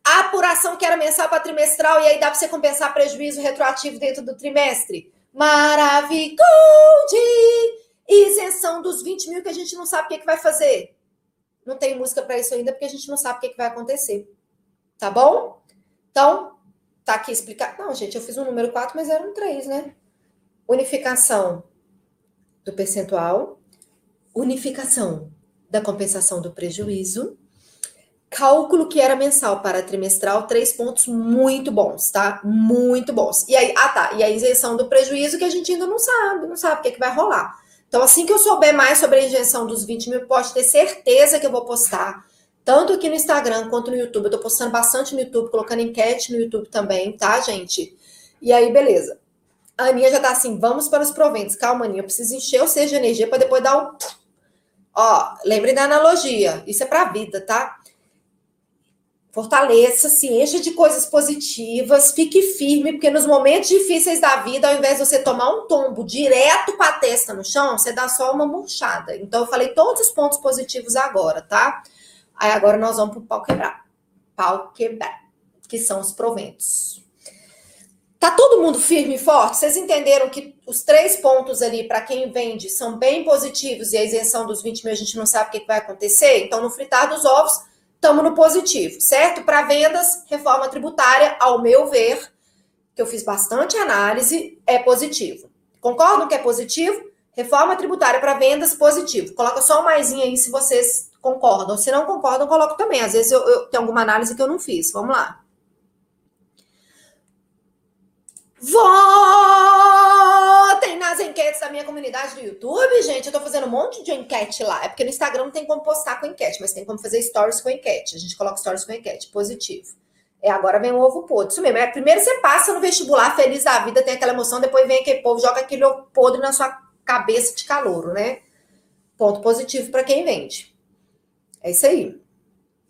Apuração que era mensal para trimestral e aí dá para você compensar prejuízo retroativo dentro do trimestre, maravilhoso! Isenção dos 20 mil que a gente não sabe o que, é que vai fazer. Não tem música para isso ainda porque a gente não sabe o que, é que vai acontecer. Tá bom? Então, tá aqui explicado. Não, gente, eu fiz um número 4, mas era um 3, né? Unificação do percentual, unificação da compensação do prejuízo, cálculo que era mensal para trimestral, três pontos muito bons, tá? Muito bons. E aí, ah tá, e a isenção do prejuízo que a gente ainda não sabe, não sabe o que, é que vai rolar. Então, assim que eu souber mais sobre a isenção dos 20 mil, pode ter certeza que eu vou postar tanto aqui no Instagram quanto no YouTube. Eu tô postando bastante no YouTube, colocando enquete no YouTube também, tá, gente? E aí, beleza. A Aninha já tá assim, vamos para os proventos. Calma, Aninha, eu preciso encher o seja de energia para depois dar o... Ó, lembre da analogia. Isso é para a vida, tá? Fortaleça, se encha de coisas positivas, fique firme, porque nos momentos difíceis da vida, ao invés de você tomar um tombo direto para a testa no chão, você dá só uma murchada. Então, eu falei todos os pontos positivos agora, tá? Aí agora nós vamos para o pau quebrar. Pau quebrar, que são os proventos. Tá todo mundo firme e forte? Vocês entenderam que os três pontos ali, para quem vende, são bem positivos e a isenção dos 20 mil a gente não sabe o que, vai acontecer? Então, no fritar dos ovos, estamos no positivo, certo? Para vendas, reforma tributária, ao meu ver, que eu fiz bastante análise, é positivo. Concordam que é positivo? Reforma tributária para vendas, positivo. Coloca só um maisinho aí se vocês concordam. Se não concordam, coloco também. Às vezes eu, eu tenho alguma análise que eu não fiz. Vamos lá. Votem nas enquetes da minha comunidade do YouTube, gente. Eu tô fazendo um monte de enquete lá. É porque no Instagram não tem como postar com enquete, mas tem como fazer stories com enquete. A gente coloca stories com enquete, positivo. É, agora vem o ovo podre. Isso mesmo. É, primeiro você passa no vestibular feliz da vida, tem aquela emoção, depois vem aquele povo, joga aquele ovo podre na sua cabeça de calouro, né? Ponto positivo para quem vende. É isso aí.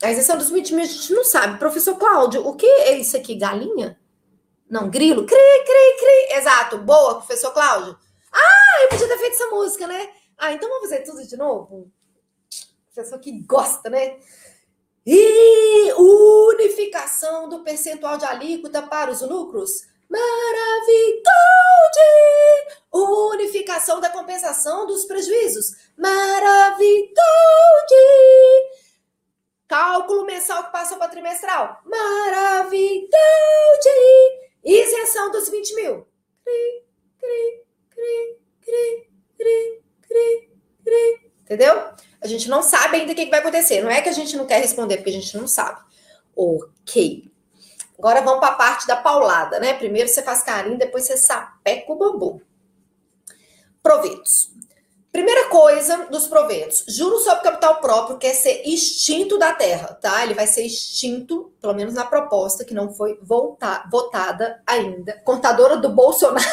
A isenção dos 20 mil a gente não sabe. Professor Cláudio, o que é isso aqui? Galinha? Não, grilo. Cri, cri, cri. Exato. Boa, professor Cláudio. Ah, eu podia ter feito essa música, né? Ah, então vamos fazer tudo de novo? Professor que gosta, né? E unificação do percentual de alíquota para os lucros. Maravilhoso! Unificação da compensação dos prejuízos. Maravilhoso! Cálculo mensal que passa para trimestral. Maravilhoso! Isenção dos 20 mil. Cri, cri, cri, cri, cri, cri, cri. Entendeu? A gente não sabe ainda o que vai acontecer. Não é que a gente não quer responder, porque a gente não sabe. Ok. Agora vamos para a parte da paulada, né? Primeiro você faz carinho, depois você sapeca o bambu. Proventos. Primeira coisa dos proventos, juro sobre capital próprio quer ser extinto da terra, tá? Ele vai ser extinto, pelo menos na proposta que não foi voltar, votada ainda. Contadora do Bolsonaro.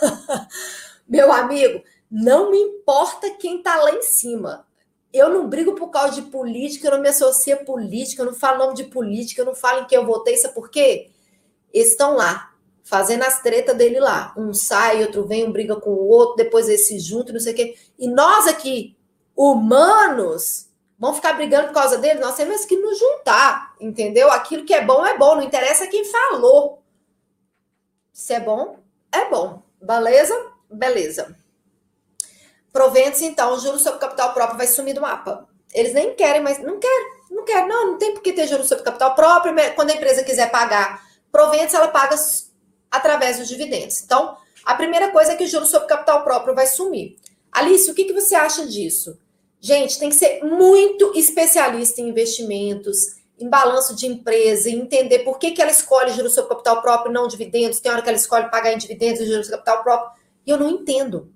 Meu amigo, não me importa quem tá lá em cima. Eu não brigo por causa de política, eu não me associo a política, eu não falo nome de política, eu não falo em quem eu votei, sabe por quê? Eles estão lá, fazendo as tretas dele lá. Um sai, outro vem, um briga com o outro, depois eles se juntam, não sei o quê. E nós aqui, humanos, vamos ficar brigando por causa dele? Nós temos que nos juntar, entendeu? Aquilo que é bom é bom, não interessa quem falou. Se é bom, é bom. Beleza? Beleza. Proventos, então, juros sobre capital próprio vai sumir do mapa. Eles nem querem, mas não querem, não querem, não, não tem por que ter juros sobre capital próprio. Quando a empresa quiser pagar proventos, ela paga através dos dividendos. Então, a primeira coisa é que o juro sobre capital próprio vai sumir. Alice, o que, que você acha disso? Gente, tem que ser muito especialista em investimentos, em balanço de empresa, e entender por que, que ela escolhe juros sobre capital próprio não dividendos. Tem hora que ela escolhe pagar em dividendos e juros sobre capital próprio. E eu não entendo.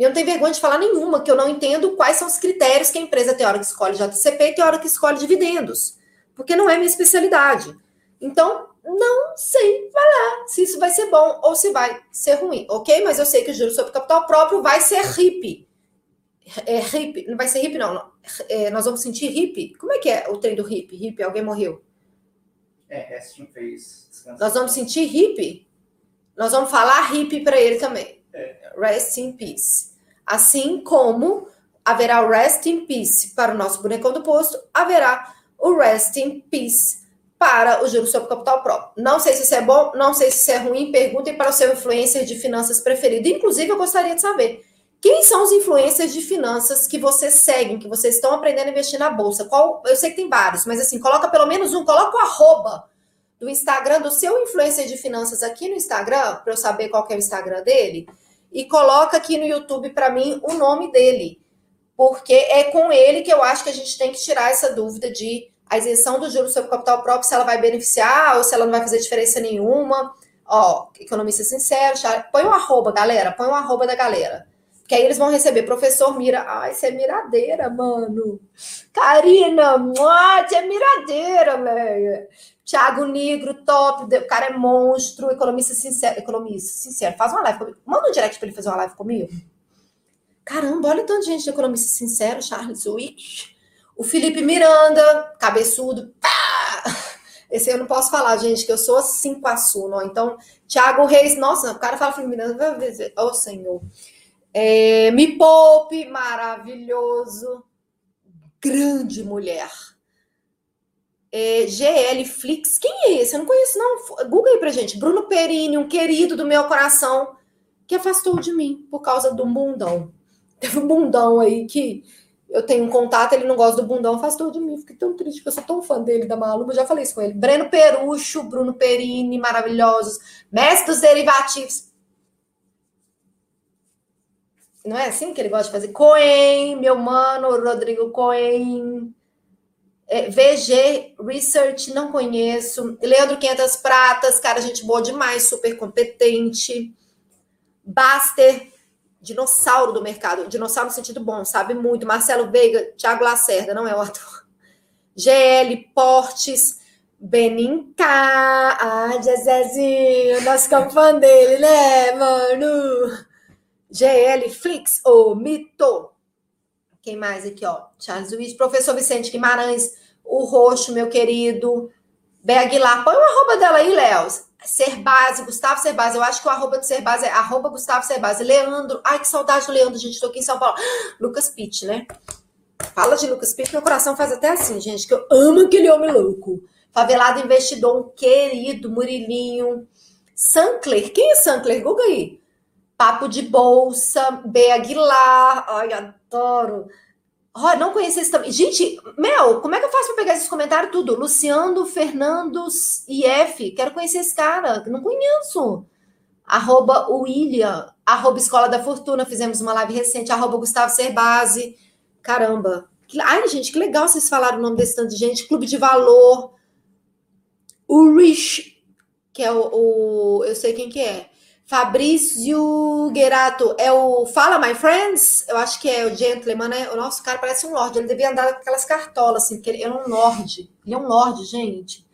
Eu não tenho vergonha de falar nenhuma, que eu não entendo quais são os critérios que a empresa tem hora que escolhe JCP e tem hora que escolhe dividendos. Porque não é minha especialidade. Então, não sei falar se isso vai ser bom ou se vai ser ruim, ok? Mas eu sei que o juro sobre capital próprio vai ser RIP. É RIP, não vai ser RIP, não. não. É, nós vamos sentir RIP. Como é que é o trem do RIP? RIP, alguém morreu? É, rest in peace. Nós vamos sentir RIP? Nós vamos falar RIP para ele também. É. Rest in peace. Assim como haverá o rest in peace para o nosso bonecão do posto, haverá o rest in peace para o juro sobre capital próprio. Não sei se isso é bom, não sei se isso é ruim. Perguntem para o seu influencer de finanças preferido. Inclusive, eu gostaria de saber quem são os influencers de finanças que vocês seguem, que vocês estão aprendendo a investir na bolsa. Qual? Eu sei que tem vários, mas assim, coloca pelo menos um, coloca o arroba do Instagram do seu influencer de finanças aqui no Instagram, para eu saber qual é o Instagram dele, e coloca aqui no YouTube para mim o nome dele. Porque é com ele que eu acho que a gente tem que tirar essa dúvida de a isenção do juros sobre capital próprio, se ela vai beneficiar ou se ela não vai fazer diferença nenhuma. Ó, economista sincero, põe um arroba, galera, põe um arroba da galera. Que aí eles vão receber. Professor Mira, ai, você é miradeira, mano. Karina, você é miradeira, velho. Tiago Negro, top, o cara é monstro, economista sincero, economista sincero, faz uma live comigo. Manda um direct para ele fazer uma live comigo. Caramba, olha tanto gente de economista sincero, Charles Wick. O Felipe Miranda, cabeçudo. Pá! Esse eu não posso falar, gente, que eu sou assim com a Suno. Então, Thiago Reis, nossa, o cara fala Felipe Miranda, ô oh, Senhor. É, Me Poupe, maravilhoso. Grande mulher. É, GL Flix, quem é esse? Eu não conheço, não. Google aí pra gente. Bruno Perini, um querido do meu coração, que afastou de mim por causa do bundão. Teve um bundão aí que eu tenho um contato, ele não gosta do bundão, afastou de mim. Fiquei tão triste, porque eu sou tão fã dele, da Malu, eu já falei isso com ele. Breno Perucho, Bruno Perini, maravilhosos. Mestre dos derivativos. Não é assim que ele gosta de fazer? Coen, meu mano, Rodrigo Coen. É, VG Research, não conheço. Leandro 500 Pratas, cara, gente boa demais, super competente. Baster, dinossauro do mercado. Dinossauro no sentido bom, sabe muito. Marcelo Veiga, Thiago Lacerda, não é o ator. GL Portes, Beninca. Ah, Jezezinho, nosso fã dele, né, mano? GL Flix, o mito. Quem mais aqui, ó? Charles Luiz, professor Vicente Guimarães, o Roxo, meu querido. Bé Aguilar, põe o arroba dela aí, Léo. Serbase, Gustavo Serbase. Eu acho que o arroba do Serbase é arroba Gustavo Serbase. Leandro, ai que saudade do Leandro, gente. Tô aqui em São Paulo. Lucas Pitt, né? Fala de Lucas Pitt, meu coração faz até assim, gente, que eu amo aquele homem louco. Favelado investidor, um querido Murilinho. Sankler, quem é Sankler? Google aí. Papo de Bolsa, B. Aguilar. Ai, adoro. Não conheci esse também. Gente, Mel, como é que eu faço para pegar esses comentários tudo? Luciano Fernandos IF. Quero conhecer esse cara. Não conheço. Arroba William. Arroba Escola da Fortuna. Fizemos uma live recente. Arroba Gustavo Cerbasi. Caramba. Ai, gente, que legal vocês falaram o nome desse tanto de gente. Clube de Valor. O Rich, que é o, o eu sei quem que é. Fabrício Gerato é o Fala My Friends? Eu acho que é o gentleman, né? O nosso cara parece um lord. Ele devia andar com aquelas cartolas, assim, porque ele é um lord. Ele é um lord, gente.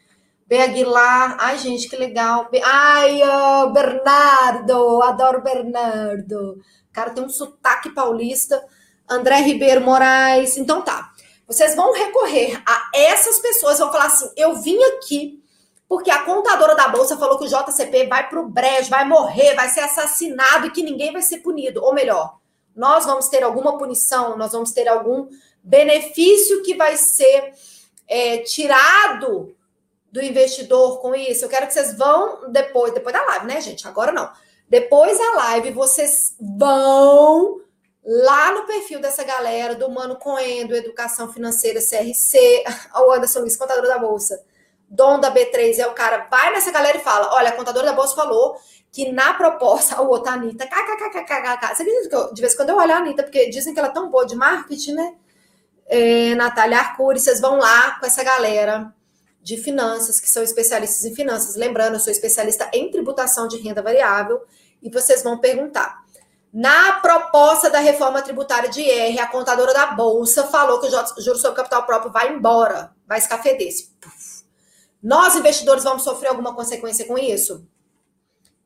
B. Aguilar. Ai, gente, que legal. Ai, oh, Bernardo. Adoro Bernardo. O cara tem um sotaque paulista. André Ribeiro Moraes. Então tá. Vocês vão recorrer a essas pessoas, vão falar assim: eu vim aqui porque a contadora da bolsa falou que o JCP vai para o brejo, vai morrer, vai ser assassinado e que ninguém vai ser punido. Ou melhor, nós vamos ter alguma punição, nós vamos ter algum benefício que vai ser é, tirado do investidor com isso. Eu quero que vocês vão depois, depois da live, né, gente? Agora não. Depois da live, vocês vão lá no perfil dessa galera do Mano Coen, do Educação Financeira CRC, ao Anderson Luiz, contador da Bolsa dono da B3 é o cara, vai nessa galera e fala: olha, a contadora da Bolsa falou que na proposta, o outro, a Anitta, kkkkkk. Você acredita que eu, de vez em quando eu olho a Anitta, porque dizem que ela é tão boa de marketing, né? É, Natália Arcuri, vocês vão lá com essa galera de finanças, que são especialistas em finanças. Lembrando, eu sou especialista em tributação de renda variável, e vocês vão perguntar. Na proposta da reforma tributária de IR, a contadora da Bolsa falou que o juro sobre capital próprio vai embora, vai escafedesse. Nós, investidores, vamos sofrer alguma consequência com isso?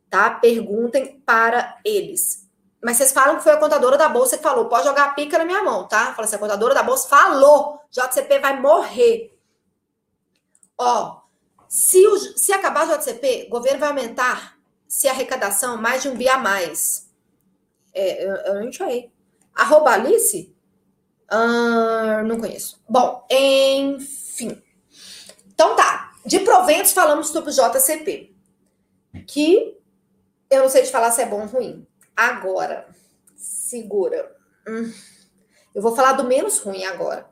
Tá? Perguntem para eles. Mas vocês falam que foi a contadora da bolsa que falou, pode jogar a pica na minha mão, tá? Fala assim, a contadora da bolsa falou, JCP vai morrer. Ó, se, o, se acabar o JCP, o governo vai aumentar, se a arrecadação, mais de um bi a mais. É, eu, eu não sei. Arroba Alice? Uh, não conheço. Bom, enfim. Então tá. De proventos, falamos sobre o JCP, que eu não sei te falar se é bom ou ruim. Agora, segura. Hum, eu vou falar do menos ruim agora.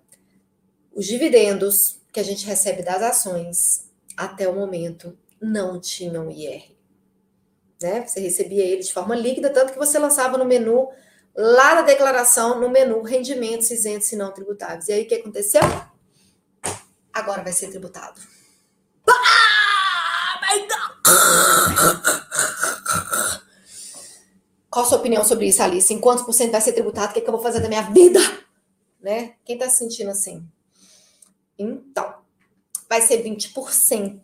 Os dividendos que a gente recebe das ações até o momento não tinham IR. Né? Você recebia ele de forma líquida, tanto que você lançava no menu, lá na declaração, no menu rendimentos isentos e não tributáveis. E aí o que aconteceu? Agora vai ser tributado. Qual a sua opinião sobre isso, Alice? Em quantos por cento vai ser tributado? O que, é que eu vou fazer da minha vida? Né? Quem está se sentindo assim? Então, vai ser 20%.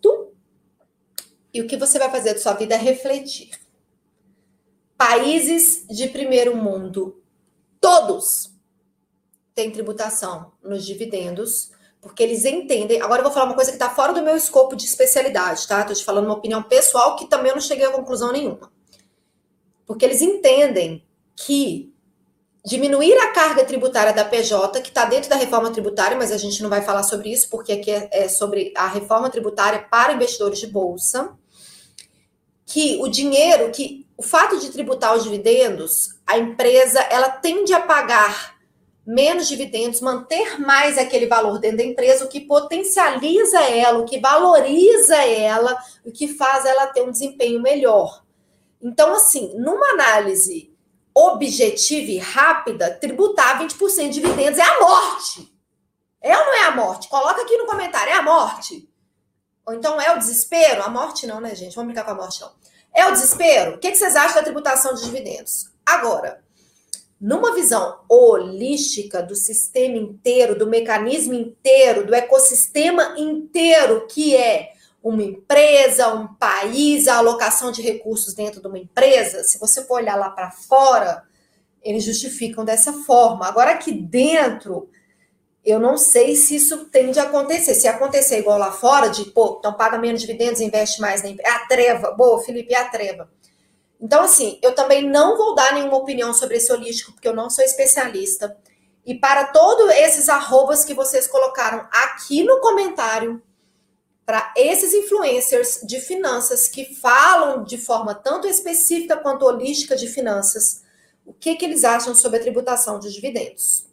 E o que você vai fazer da sua vida é refletir. Países de primeiro mundo todos têm tributação nos dividendos, porque eles entendem. Agora eu vou falar uma coisa que está fora do meu escopo de especialidade, tá? Estou te falando uma opinião pessoal que também eu não cheguei a conclusão nenhuma. Porque eles entendem que diminuir a carga tributária da PJ, que está dentro da reforma tributária, mas a gente não vai falar sobre isso, porque aqui é, é sobre a reforma tributária para investidores de bolsa, que o dinheiro, que o fato de tributar os dividendos, a empresa ela tende a pagar menos dividendos, manter mais aquele valor dentro da empresa, o que potencializa ela, o que valoriza ela, o que faz ela ter um desempenho melhor. Então, assim, numa análise objetiva e rápida, tributar 20% de dividendos é a morte. É ou não é a morte? Coloca aqui no comentário, é a morte? Ou então é o desespero? A morte não, né, gente? Vamos brincar com a morte, não. É o desespero? O que vocês acham da tributação de dividendos? Agora, numa visão holística do sistema inteiro, do mecanismo inteiro, do ecossistema inteiro, que é uma empresa, um país, a alocação de recursos dentro de uma empresa, se você for olhar lá para fora, eles justificam dessa forma. Agora, aqui dentro, eu não sei se isso tende a acontecer. Se acontecer igual lá fora, de, pô, então paga menos dividendos, investe mais na empresa. A treva. Boa, Felipe, a treva. Então, assim, eu também não vou dar nenhuma opinião sobre esse holístico, porque eu não sou especialista. E para todos esses arrobas que vocês colocaram aqui no comentário, para esses influencers de finanças que falam de forma tanto específica quanto holística de finanças, o que, que eles acham sobre a tributação de dividendos.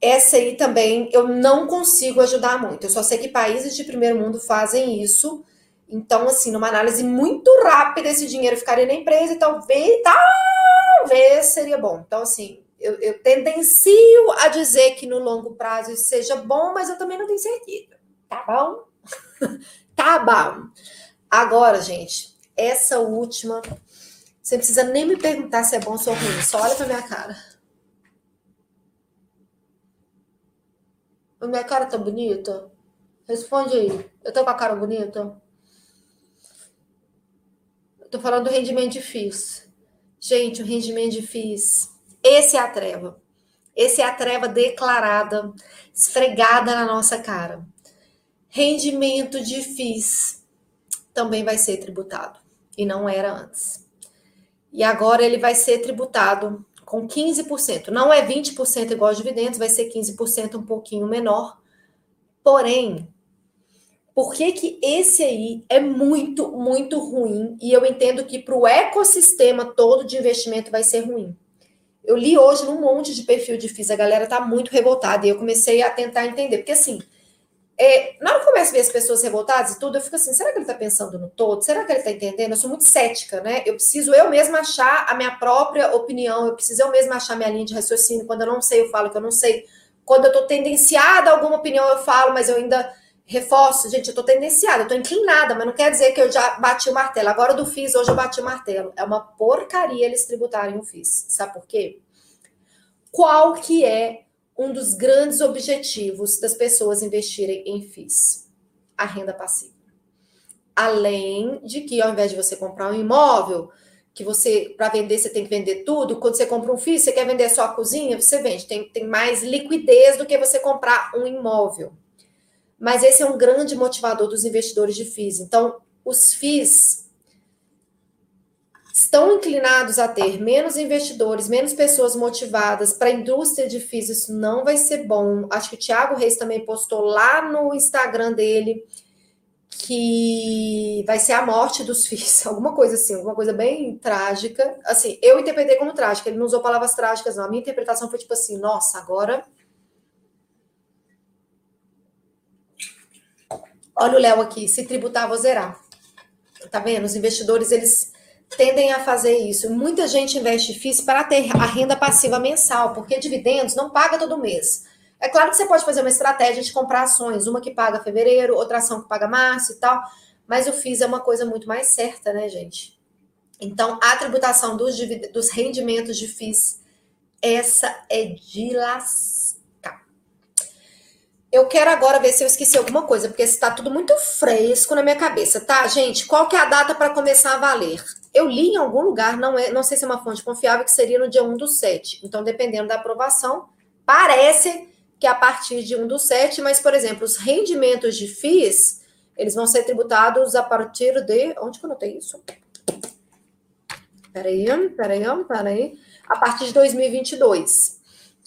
Essa aí também eu não consigo ajudar muito. Eu só sei que países de primeiro mundo fazem isso. Então, assim, numa análise muito rápida, esse dinheiro ficaria na empresa e talvez, talvez seria bom. Então, assim, eu, eu tendencio a dizer que no longo prazo isso seja bom, mas eu também não tenho certeza. Tá bom? tá bom. Agora, gente, essa última, você não precisa nem me perguntar se é bom ou ruim, só olha pra minha cara. A minha cara tá bonita? Responde aí. Eu tô com a cara bonita? Tô falando do rendimento de FIIs. Gente, o rendimento de FIIs. Esse é a treva. Esse é a treva declarada, esfregada na nossa cara. Rendimento de FIIs também vai ser tributado e não era antes. E agora ele vai ser tributado com 15%. Não é 20% igual aos dividendos, vai ser 15% um pouquinho menor. Porém, por que, que esse aí é muito, muito ruim? E eu entendo que para o ecossistema todo de investimento vai ser ruim. Eu li hoje num monte de perfil de FIIs, a galera tá muito revoltada, e eu comecei a tentar entender, porque assim, é, na hora que eu começo a ver as pessoas revoltadas e tudo, eu fico assim, será que ele está pensando no todo? Será que ele está entendendo? Eu sou muito cética, né? Eu preciso eu mesma achar a minha própria opinião, eu preciso eu mesma achar minha linha de raciocínio. Quando eu não sei, eu falo que eu não sei. Quando eu estou tendenciada a alguma opinião, eu falo, mas eu ainda reforço. Gente, eu estou tendenciada, eu estou inclinada, mas não quer dizer que eu já bati o martelo. Agora do FIS, hoje eu bati o martelo. É uma porcaria eles tributarem o FIS. Sabe por quê? Qual que é um dos grandes objetivos das pessoas investirem em FIIs, a renda passiva. Além de que, ao invés de você comprar um imóvel, que você, para vender, você tem que vender tudo, quando você compra um FII, você quer vender só a cozinha, você vende. Tem, tem mais liquidez do que você comprar um imóvel. Mas esse é um grande motivador dos investidores de FIIs. Então, os FIIs estão inclinados a ter menos investidores, menos pessoas motivadas para a indústria de FIIs, isso não vai ser bom. Acho que o Thiago Reis também postou lá no Instagram dele que vai ser a morte dos FIIs, alguma coisa assim, alguma coisa bem trágica. Assim, eu interpretei como trágica, ele não usou palavras trágicas, não. A minha interpretação foi tipo assim: nossa, agora. Olha o Léo aqui, se tributar, vou zerar. Tá vendo? Os investidores, eles tendem a fazer isso. Muita gente investe FIIs para ter a renda passiva mensal, porque dividendos não paga todo mês. É claro que você pode fazer uma estratégia de comprar ações, uma que paga fevereiro, outra ação que paga março e tal, mas o FIIs é uma coisa muito mais certa, né, gente? Então, a tributação dos, dos rendimentos de FIIs, essa é lascar. Eu quero agora ver se eu esqueci alguma coisa, porque está tudo muito fresco na minha cabeça, tá, gente? Qual que é a data para começar a valer? Eu li em algum lugar, não, é, não sei se é uma fonte confiável, que seria no dia 1 do 7. Então, dependendo da aprovação, parece que é a partir de 1 do 7, mas, por exemplo, os rendimentos de FIIs, eles vão ser tributados a partir de. Onde que eu notei isso? Peraí, peraí, peraí. A partir de 2022.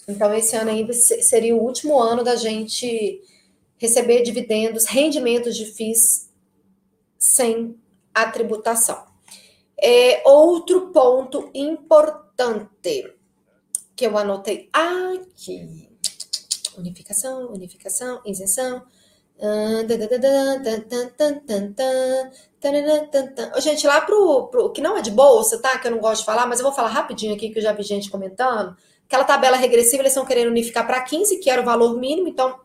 Então, esse ano ainda seria o último ano da gente receber dividendos, rendimentos de FIIs sem a tributação. É, outro ponto importante que eu anotei aqui: unificação, unificação, isenção. Gente, lá pro, pro que não é de bolsa, tá? Que eu não gosto de falar, mas eu vou falar rapidinho aqui, que eu já vi gente comentando. Aquela tabela regressiva, eles estão querendo unificar para 15, que era o valor mínimo, então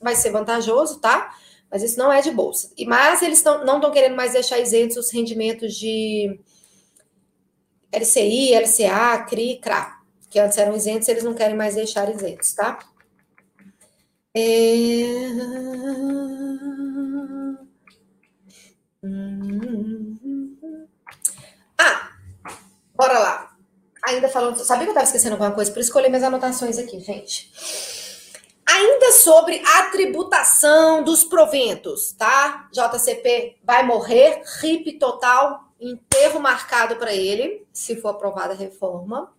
vai ser vantajoso, tá? Mas isso não é de bolsa. E Mas eles tão, não estão querendo mais deixar isentos os rendimentos de LCI, LCA, CRI, CRA, que antes eram isentos, eles não querem mais deixar isentos, tá? É... Ah, bora lá. Ainda falando, sabia que eu estava esquecendo alguma coisa? Por escolher minhas anotações aqui, gente. Ainda sobre a tributação dos proventos, tá? JCP vai morrer, RIP total, enterro marcado para ele, se for aprovada a reforma.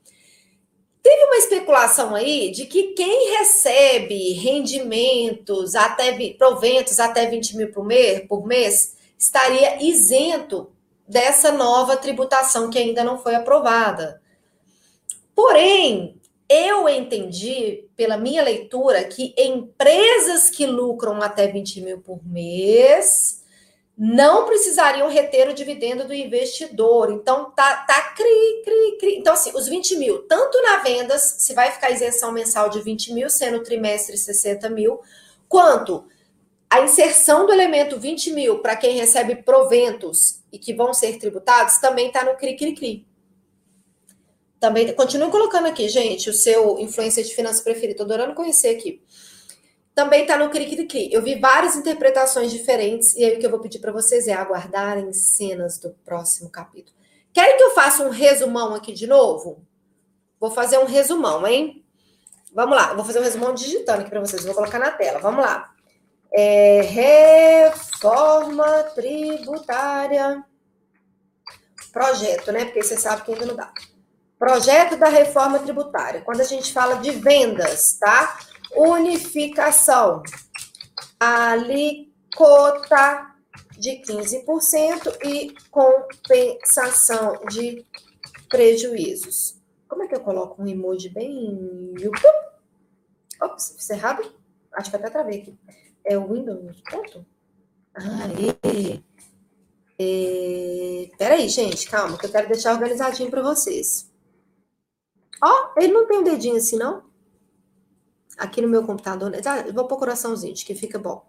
Teve uma especulação aí de que quem recebe rendimentos até proventos até 20 mil por mês, por mês estaria isento dessa nova tributação que ainda não foi aprovada. Porém, eu entendi, pela minha leitura, que empresas que lucram até 20 mil por mês não precisariam reter o dividendo do investidor. Então, tá, tá cri, cri, cri. Então, assim, os 20 mil, tanto na vendas, se vai ficar isenção mensal de 20 mil, sendo trimestre 60 mil, quanto a inserção do elemento 20 mil para quem recebe proventos e que vão ser tributados, também está no cri, cri, cri. Também, continue colocando aqui, gente, o seu influência de finanças preferido. Estou adorando conhecer aqui também está no Cri Cri Cri. Eu vi várias interpretações diferentes, e aí o que eu vou pedir para vocês é aguardarem cenas do próximo capítulo. Querem que eu faça um resumão aqui de novo? Vou fazer um resumão, hein? Vamos lá, vou fazer um resumão digitando aqui para vocês, vou colocar na tela. Vamos lá. É, reforma tributária. Projeto, né? Porque você sabe que ainda não dá. Projeto da reforma tributária. Quando a gente fala de vendas, tá? unificação, alíquota de 15% e compensação de prejuízos. Como é que eu coloco um emoji bem. Ops, fiz errado? Acho que até travei aqui. É o Windows, ponto? Aê. É... Peraí, gente, calma, que eu quero deixar organizadinho para vocês. Ó, ele não tem um dedinho assim, não? aqui no meu computador. Né? Tá, vou pôr coraçãozinho, que fica bom.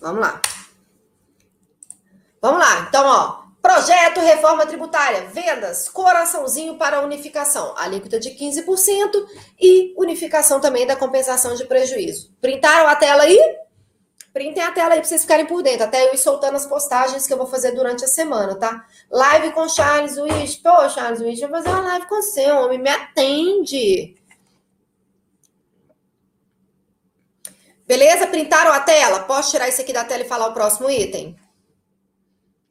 Vamos lá. Vamos lá. Então, ó. Projeto Reforma Tributária. Vendas. Coraçãozinho para unificação. Alíquota de 15% e unificação também da compensação de prejuízo. Printaram a tela aí? Printem a tela aí para vocês ficarem por dentro, até eu ir soltando as postagens que eu vou fazer durante a semana, tá? Live com Charles Wish. Pô, Charles Wish, eu vou fazer uma live com você, homem, me atende. Beleza? Printaram a tela? Posso tirar isso aqui da tela e falar o próximo item?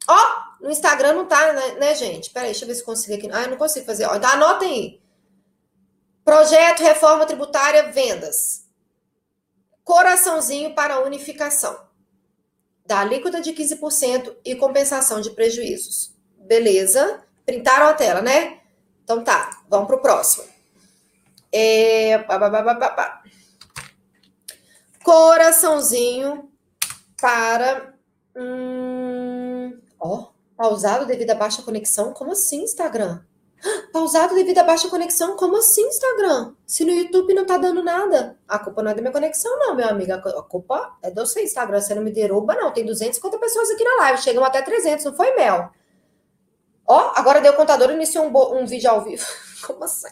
Ó, no Instagram não tá, né, né, gente? Peraí, deixa eu ver se consigo aqui. Ah, eu não consigo fazer. Ó, anotem aí. Projeto Reforma Tributária Vendas coraçãozinho para unificação da alíquota de 15% e compensação de prejuízos. Beleza? Printaram a tela, né? Então tá, vamos para o próximo. É... Coraçãozinho para. Hum... Ó, pausado devido à baixa conexão? Como assim, Instagram? Pausado devido à baixa conexão? Como assim, Instagram? Se no YouTube não tá dando nada. A culpa não é da minha conexão, não, meu amigo. A culpa é do seu Instagram. Você não me derruba, não. Tem 250 pessoas aqui na live. Chegam até 300, não foi, Mel? Ó, agora deu o contador e iniciou um, um vídeo ao vivo. Como assim?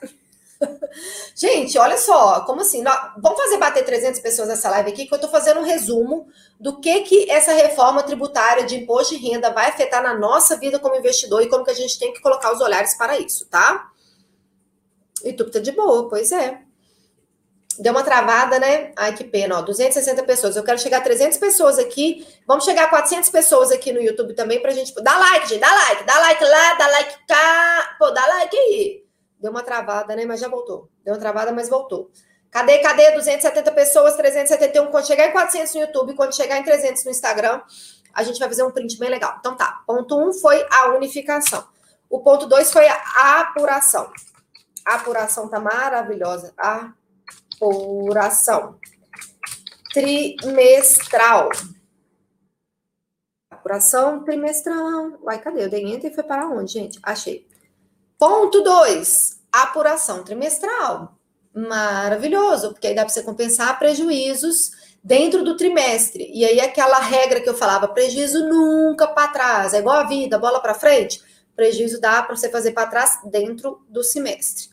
Gente, olha só, como assim? vamos fazer bater 300 pessoas nessa live aqui, que eu estou fazendo um resumo do que, que essa reforma tributária de imposto de renda vai afetar na nossa vida como investidor e como que a gente tem que colocar os olhares para isso, tá? E tu tá de boa, pois é. Deu uma travada, né? Ai, que pena, ó, 260 pessoas. Eu quero chegar a 300 pessoas aqui. Vamos chegar a 400 pessoas aqui no YouTube também pra gente... Dá like, gente, dá like, dá like lá, dá like cá. Pô, dá like aí. Deu uma travada, né? Mas já voltou. Deu uma travada, mas voltou. Cadê, cadê? 270 pessoas, 371. Quando chegar em 400 no YouTube, quando chegar em 300 no Instagram, a gente vai fazer um print bem legal. Então tá. Ponto 1 um foi a unificação. O ponto 2 foi a apuração. A apuração tá maravilhosa. Apuração trimestral. Apuração trimestral. Uai, cadê? Eu dei enter e foi para onde, gente? Achei. Ponto 2. Apuração trimestral. Maravilhoso, porque aí dá para você compensar prejuízos dentro do trimestre. E aí aquela regra que eu falava, prejuízo nunca para trás, é igual a vida, bola para frente. Prejuízo dá para você fazer para trás dentro do semestre.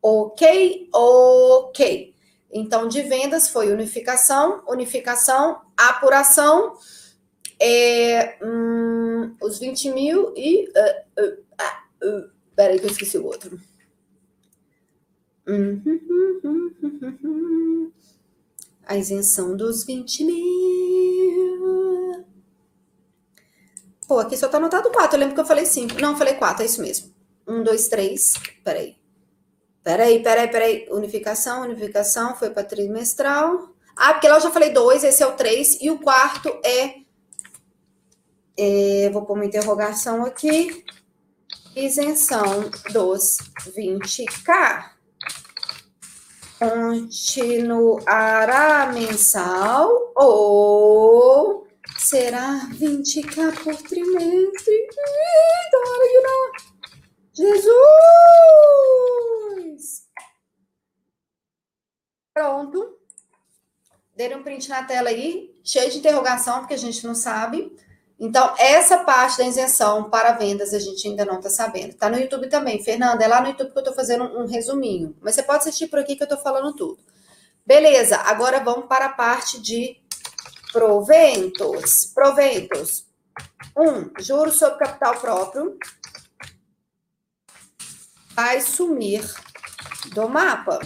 Ok? Ok. Então, de vendas foi unificação, unificação, apuração, é, hum, os 20 mil e. Uh, uh, uh, peraí, que eu esqueci o outro. A isenção dos 20 mil. Pô, aqui só tá anotado 4. Eu lembro que eu falei 5. Não, eu falei 4, é isso mesmo. 1, 2, 3. Peraí. Peraí, peraí, peraí. Unificação, unificação, foi para trimestral. Ah, porque lá eu já falei dois, esse é o três, e o quarto é, é. Vou pôr uma interrogação aqui. Isenção dos 20K. Continuará mensal ou será 20K por trimestre? Eita, hora de não. Jesus! Pronto. Deram um print na tela aí, cheio de interrogação, porque a gente não sabe. Então, essa parte da isenção para vendas a gente ainda não está sabendo. Está no YouTube também. Fernanda, é lá no YouTube que eu estou fazendo um, um resuminho. Mas você pode assistir por aqui que eu estou falando tudo. Beleza, agora vamos para a parte de proventos. Proventos. Um, juros sobre capital próprio vai sumir do mapa.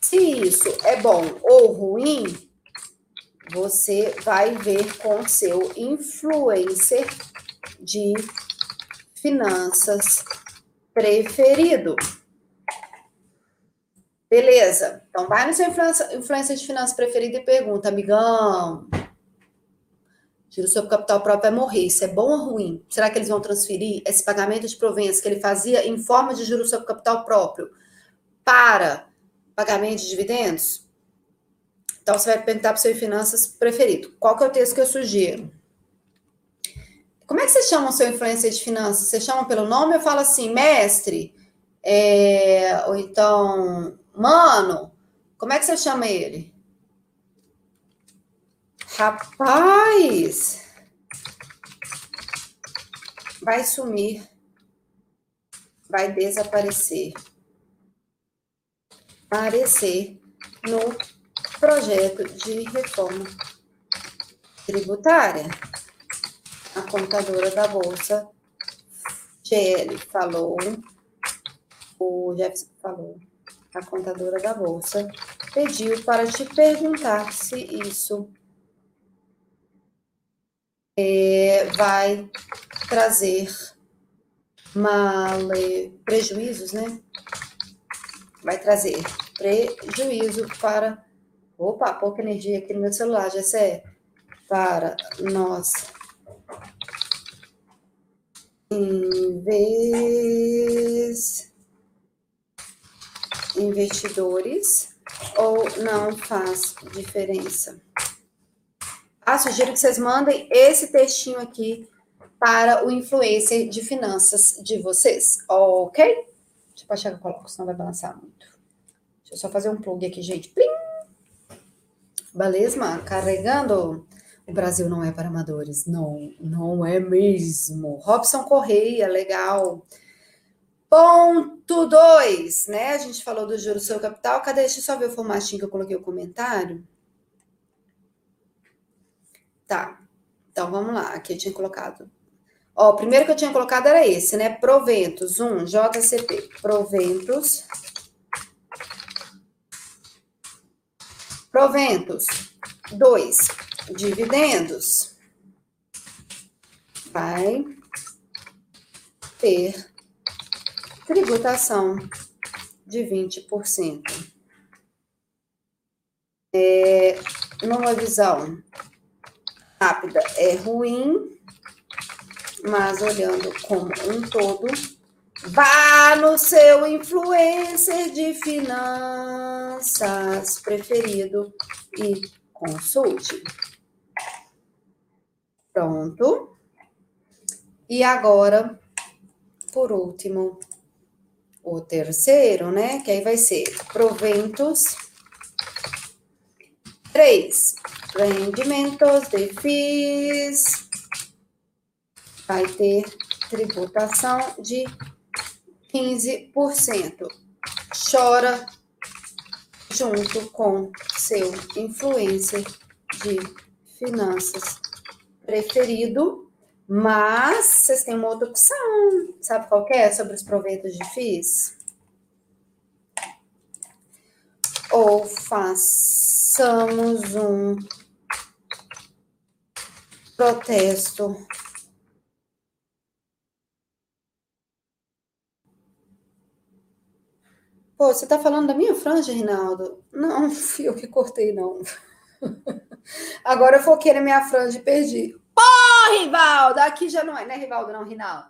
Se isso é bom ou ruim, você vai ver com seu influencer de finanças preferido. Beleza. Então, vai no seu influencer de finanças preferido e pergunta, amigão, Giro sobre capital próprio é morrer. Isso é bom ou ruim? Será que eles vão transferir esse pagamento de proventos que ele fazia em forma de juros sobre capital próprio para pagamento de dividendos? Então, você vai perguntar para o seu finanças preferido. Qual que é o texto que eu sugiro? Como é que você chama o seu influencer de finanças? Você chama pelo nome ou fala assim, mestre? É, ou então, mano? Como é que você chama ele? Rapaz! Vai sumir. Vai desaparecer. Aparecer no projeto de reforma tributária. A contadora da Bolsa, GL, falou. O Jefferson falou. A contadora da Bolsa pediu para te perguntar se isso é, vai trazer male, prejuízos, né? Vai trazer prejuízo para. Opa, pouca energia aqui no meu celular, já é para nós vez investidores ou não faz diferença? Ah, sugiro que vocês mandem esse textinho aqui para o influencer de finanças de vocês, ok? Deixa eu achar que eu coloco, senão vai balançar muito. Deixa eu só fazer um plug aqui, gente. Plim! Beleza? Carregando. O Brasil não é para amadores. Não, não é mesmo. Robson Correia, legal. Ponto 2, né? A gente falou do juros sobre capital. Cadê? Deixa eu só ver o formatinho que eu coloquei o comentário. Tá. Então vamos lá. Aqui eu tinha colocado. Ó, o primeiro que eu tinha colocado era esse, né? Proventos. Um, JCP. Proventos. Proventos. Dois, dividendos. Vai ter tributação de 20%. É, numa visão rápida, é ruim, mas olhando como um todo, vá no seu influencer de finanças preferido e consulte. Pronto. E agora, por último, o terceiro, né? Que aí vai ser proventos. Três, rendimentos de FIIs. Vai ter tributação de 15%. Chora junto com seu influencer de finanças preferido mas vocês têm uma outra opção. Sabe qual é? Sobre os proventos de FIIs? Ou façamos um protesto Pô, você tá falando da minha franja, Rinaldo? Não, fui eu que cortei, não. Agora eu foquei na minha franja e perdi. Pô, Rivaldo! Aqui já não é, né, Rivaldo? Não, Rinaldo.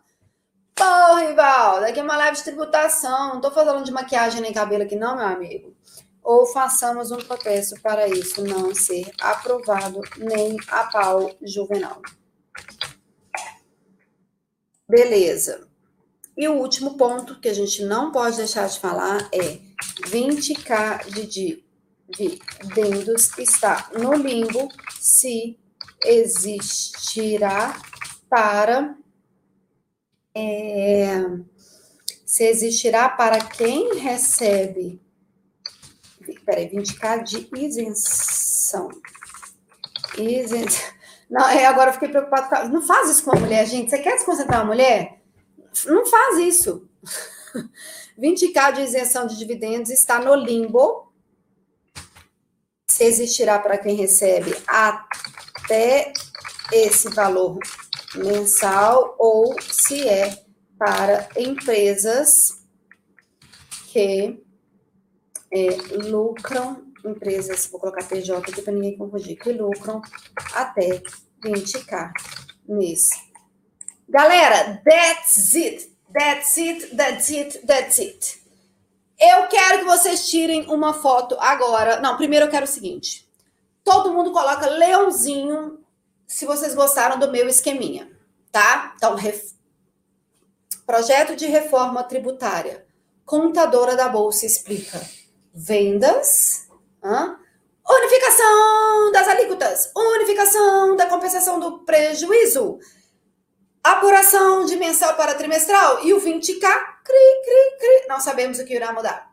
Pô, Rivaldo! Aqui é uma live de tributação. Não tô falando de maquiagem nem cabelo aqui, não, meu amigo. Ou façamos um protesto para isso não ser aprovado nem a pau juvenal. Beleza. E o último ponto que a gente não pode deixar de falar é 20k de dividendos está no limbo se existirá para é, se existirá para quem recebe peraí, 20k de isenção. Isenção. Não, é, agora eu fiquei preocupado. Não faz isso com a mulher, gente. Você quer desconcentrar a mulher? Não faz isso. 20k de isenção de dividendos está no limbo. Se existirá para quem recebe até esse valor mensal ou se é para empresas que é, lucram, empresas, vou colocar PJ aqui para ninguém confundir, que lucram até 20k mês. Galera, that's it. That's it, that's it, that's it. Eu quero que vocês tirem uma foto agora. Não, primeiro eu quero o seguinte. Todo mundo coloca leãozinho se vocês gostaram do meu esqueminha, tá? Então, ref... projeto de reforma tributária. Contadora da Bolsa explica. Vendas, hã? unificação das alíquotas, unificação da compensação do prejuízo, apuração de mensal para trimestral e o 20K, cri, cri, cri. Não sabemos o que irá mudar.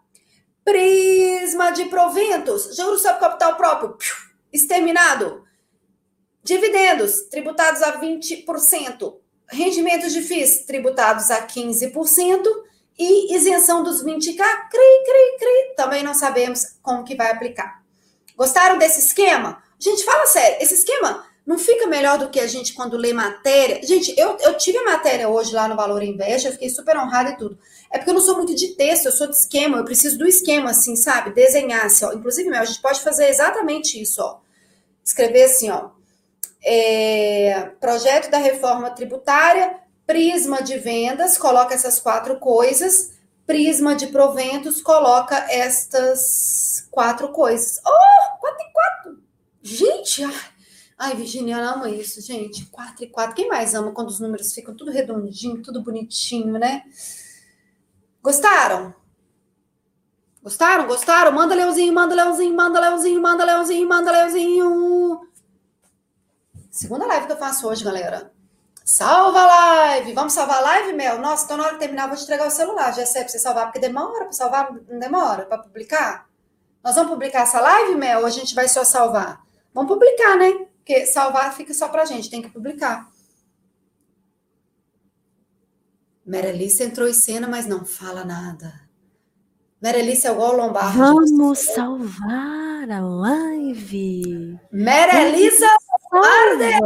Prisma de proventos, juros sobre capital próprio, exterminado. Dividendos tributados a 20%, rendimentos de FIIs tributados a 15% e isenção dos 20K, cri, cri, cri. Também não sabemos como que vai aplicar. Gostaram desse esquema? Gente, fala sério, esse esquema não fica melhor do que a gente quando lê matéria? Gente, eu, eu tive a matéria hoje lá no Valor Invest, eu fiquei super honrada e tudo. É porque eu não sou muito de texto, eu sou de esquema, eu preciso do esquema, assim, sabe? Desenhar, assim, ó. Inclusive, meu, a gente pode fazer exatamente isso, ó. Escrever assim, ó. É, projeto da reforma tributária, prisma de vendas, coloca essas quatro coisas, prisma de proventos, coloca estas quatro coisas. Oh, quatro e quatro! Gente, ai, ai Virginia ama isso, gente. Quatro e quatro. Quem mais ama quando os números ficam tudo redondinho, tudo bonitinho, né? Gostaram? Gostaram? Gostaram? Manda leãozinho, manda leãozinho, manda leãozinho, manda leãozinho, manda leãozinho. Segunda live que eu faço hoje, galera. Salva a live! Vamos salvar a live, Mel? Nossa, então na hora de terminar, eu vou te entregar o celular. Já sei pra você salvar, porque demora para salvar, não demora para publicar? Nós vamos publicar essa live, Mel, ou a gente vai só salvar? Vamos publicar, né? Porque salvar fica só pra gente, tem que publicar. Merelice entrou em cena, mas não fala nada. Merelice é igual o Lombardi. Vamos salvar a live. Merelisa Lombardi!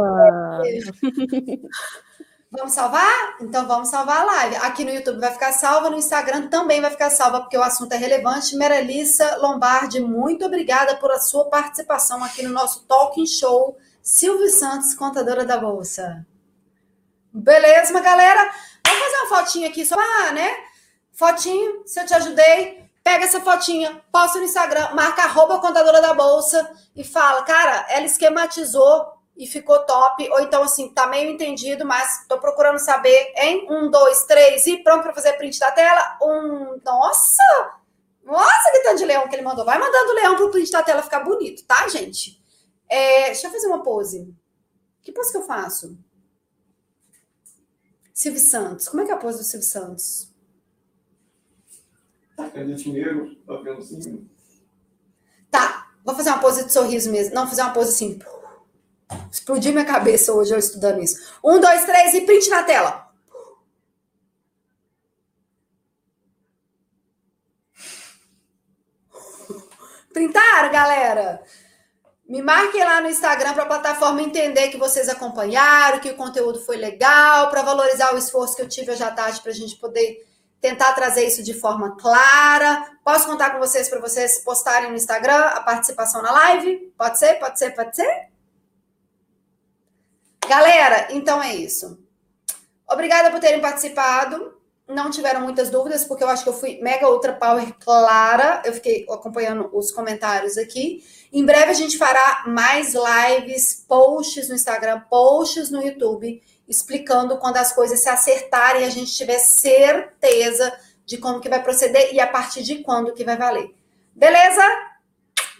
Vamos salvar? Então vamos salvar a live. Aqui no YouTube vai ficar salva, no Instagram também vai ficar salva, porque o assunto é relevante. Merelissa Lombardi, muito obrigada por a sua participação aqui no nosso Talking Show. Silvio Santos, contadora da Bolsa. Beleza, galera? Vamos fazer uma fotinha aqui só, ah, né? Fotinho, se eu te ajudei, pega essa fotinha, posta no Instagram, marca arroba contadora da Bolsa e fala, cara, ela esquematizou e ficou top, ou então assim, tá meio entendido, mas tô procurando saber, hein? Um, dois, três, e pronto para fazer print da tela. Um, nossa! Nossa, que tanto de leão que ele mandou. Vai mandando o leão pro print da tela ficar bonito, tá, gente? É, deixa eu fazer uma pose. Que pose que eu faço? Silvio Santos. Como é que é a pose do Silvio Santos? Tá, é dinheiro, tá vendo assim. Tá, vou fazer uma pose de sorriso mesmo. Não, fazer uma pose assim. Explodiu minha cabeça hoje eu estudando isso. Um, dois, três e print na tela. Printaram, galera? Me marquem lá no Instagram para a plataforma entender que vocês acompanharam, que o conteúdo foi legal, para valorizar o esforço que eu tive hoje à tarde para a gente poder tentar trazer isso de forma clara. Posso contar com vocês para vocês postarem no Instagram a participação na live? Pode ser? Pode ser? Pode ser? Galera, então é isso. Obrigada por terem participado. Não tiveram muitas dúvidas, porque eu acho que eu fui mega ultra power clara. Eu fiquei acompanhando os comentários aqui. Em breve a gente fará mais lives, posts no Instagram, posts no YouTube, explicando quando as coisas se acertarem, a gente tiver certeza de como que vai proceder e a partir de quando que vai valer. Beleza?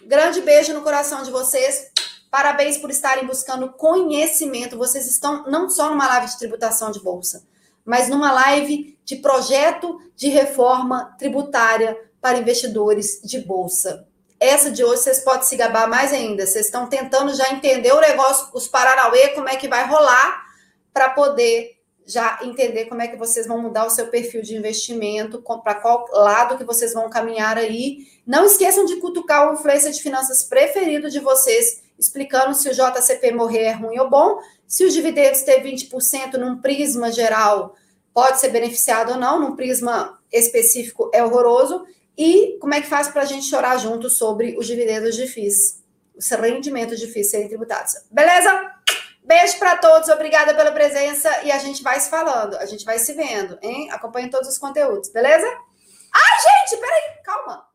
Grande beijo no coração de vocês. Parabéns por estarem buscando conhecimento. Vocês estão não só numa live de tributação de bolsa, mas numa live de projeto de reforma tributária para investidores de bolsa. Essa de hoje vocês podem se gabar mais ainda. Vocês estão tentando já entender o negócio, os Paranauê, como é que vai rolar para poder já entender como é que vocês vão mudar o seu perfil de investimento, para qual lado que vocês vão caminhar aí. Não esqueçam de cutucar o influência de finanças preferido de vocês, explicando se o JCP morrer é ruim ou bom, se os dividendos ter 20% num prisma geral pode ser beneficiado ou não, num prisma específico é horroroso, e como é que faz para a gente chorar junto sobre os dividendos difíceis, os rendimentos difíceis serem tributados. Beleza? Beijo para todos, obrigada pela presença e a gente vai se falando, a gente vai se vendo, hein? Acompanhe todos os conteúdos, beleza? Ai, gente, peraí, calma.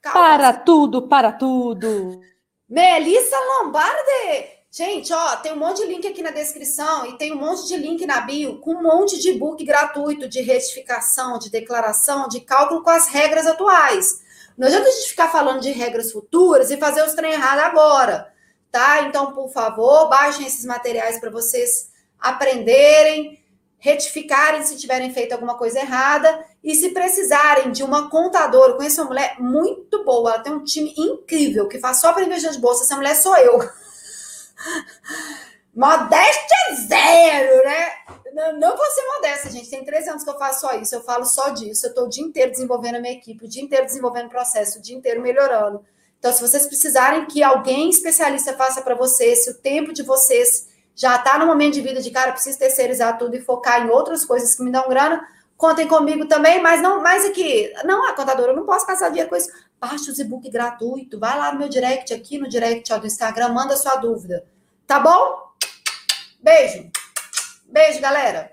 calma. Para tudo, para tudo. Melissa Lombardi. Gente, ó, tem um monte de link aqui na descrição e tem um monte de link na bio com um monte de book gratuito de retificação, de declaração, de cálculo com as regras atuais. Não adianta a gente ficar falando de regras futuras e fazer os trem errado agora, tá? Então, por favor, baixem esses materiais para vocês aprenderem, retificarem se tiverem feito alguma coisa errada e se precisarem de uma contadora, eu conheço uma mulher muito boa, ela tem um time incrível que faz só para investir de bolsa. Essa mulher sou eu. Modéstia zero, né? Não, não vou ser modesta, gente. Tem três anos que eu faço só isso. Eu falo só disso. Eu estou o dia inteiro desenvolvendo a minha equipe, o dia inteiro desenvolvendo o processo, o dia inteiro melhorando. Então, se vocês precisarem que alguém especialista faça para vocês, se o tempo de vocês já está no momento de vida de cara, preciso terceirizar tudo e focar em outras coisas que me dão grana, contem comigo também, mas não mais aqui. Não, a contadora, eu não posso passar dinheiro com isso. Baixe o e-book gratuito, vai lá no meu direct aqui, no direct ó, do Instagram, manda sua dúvida. Tá bom? Beijo. Beijo, galera.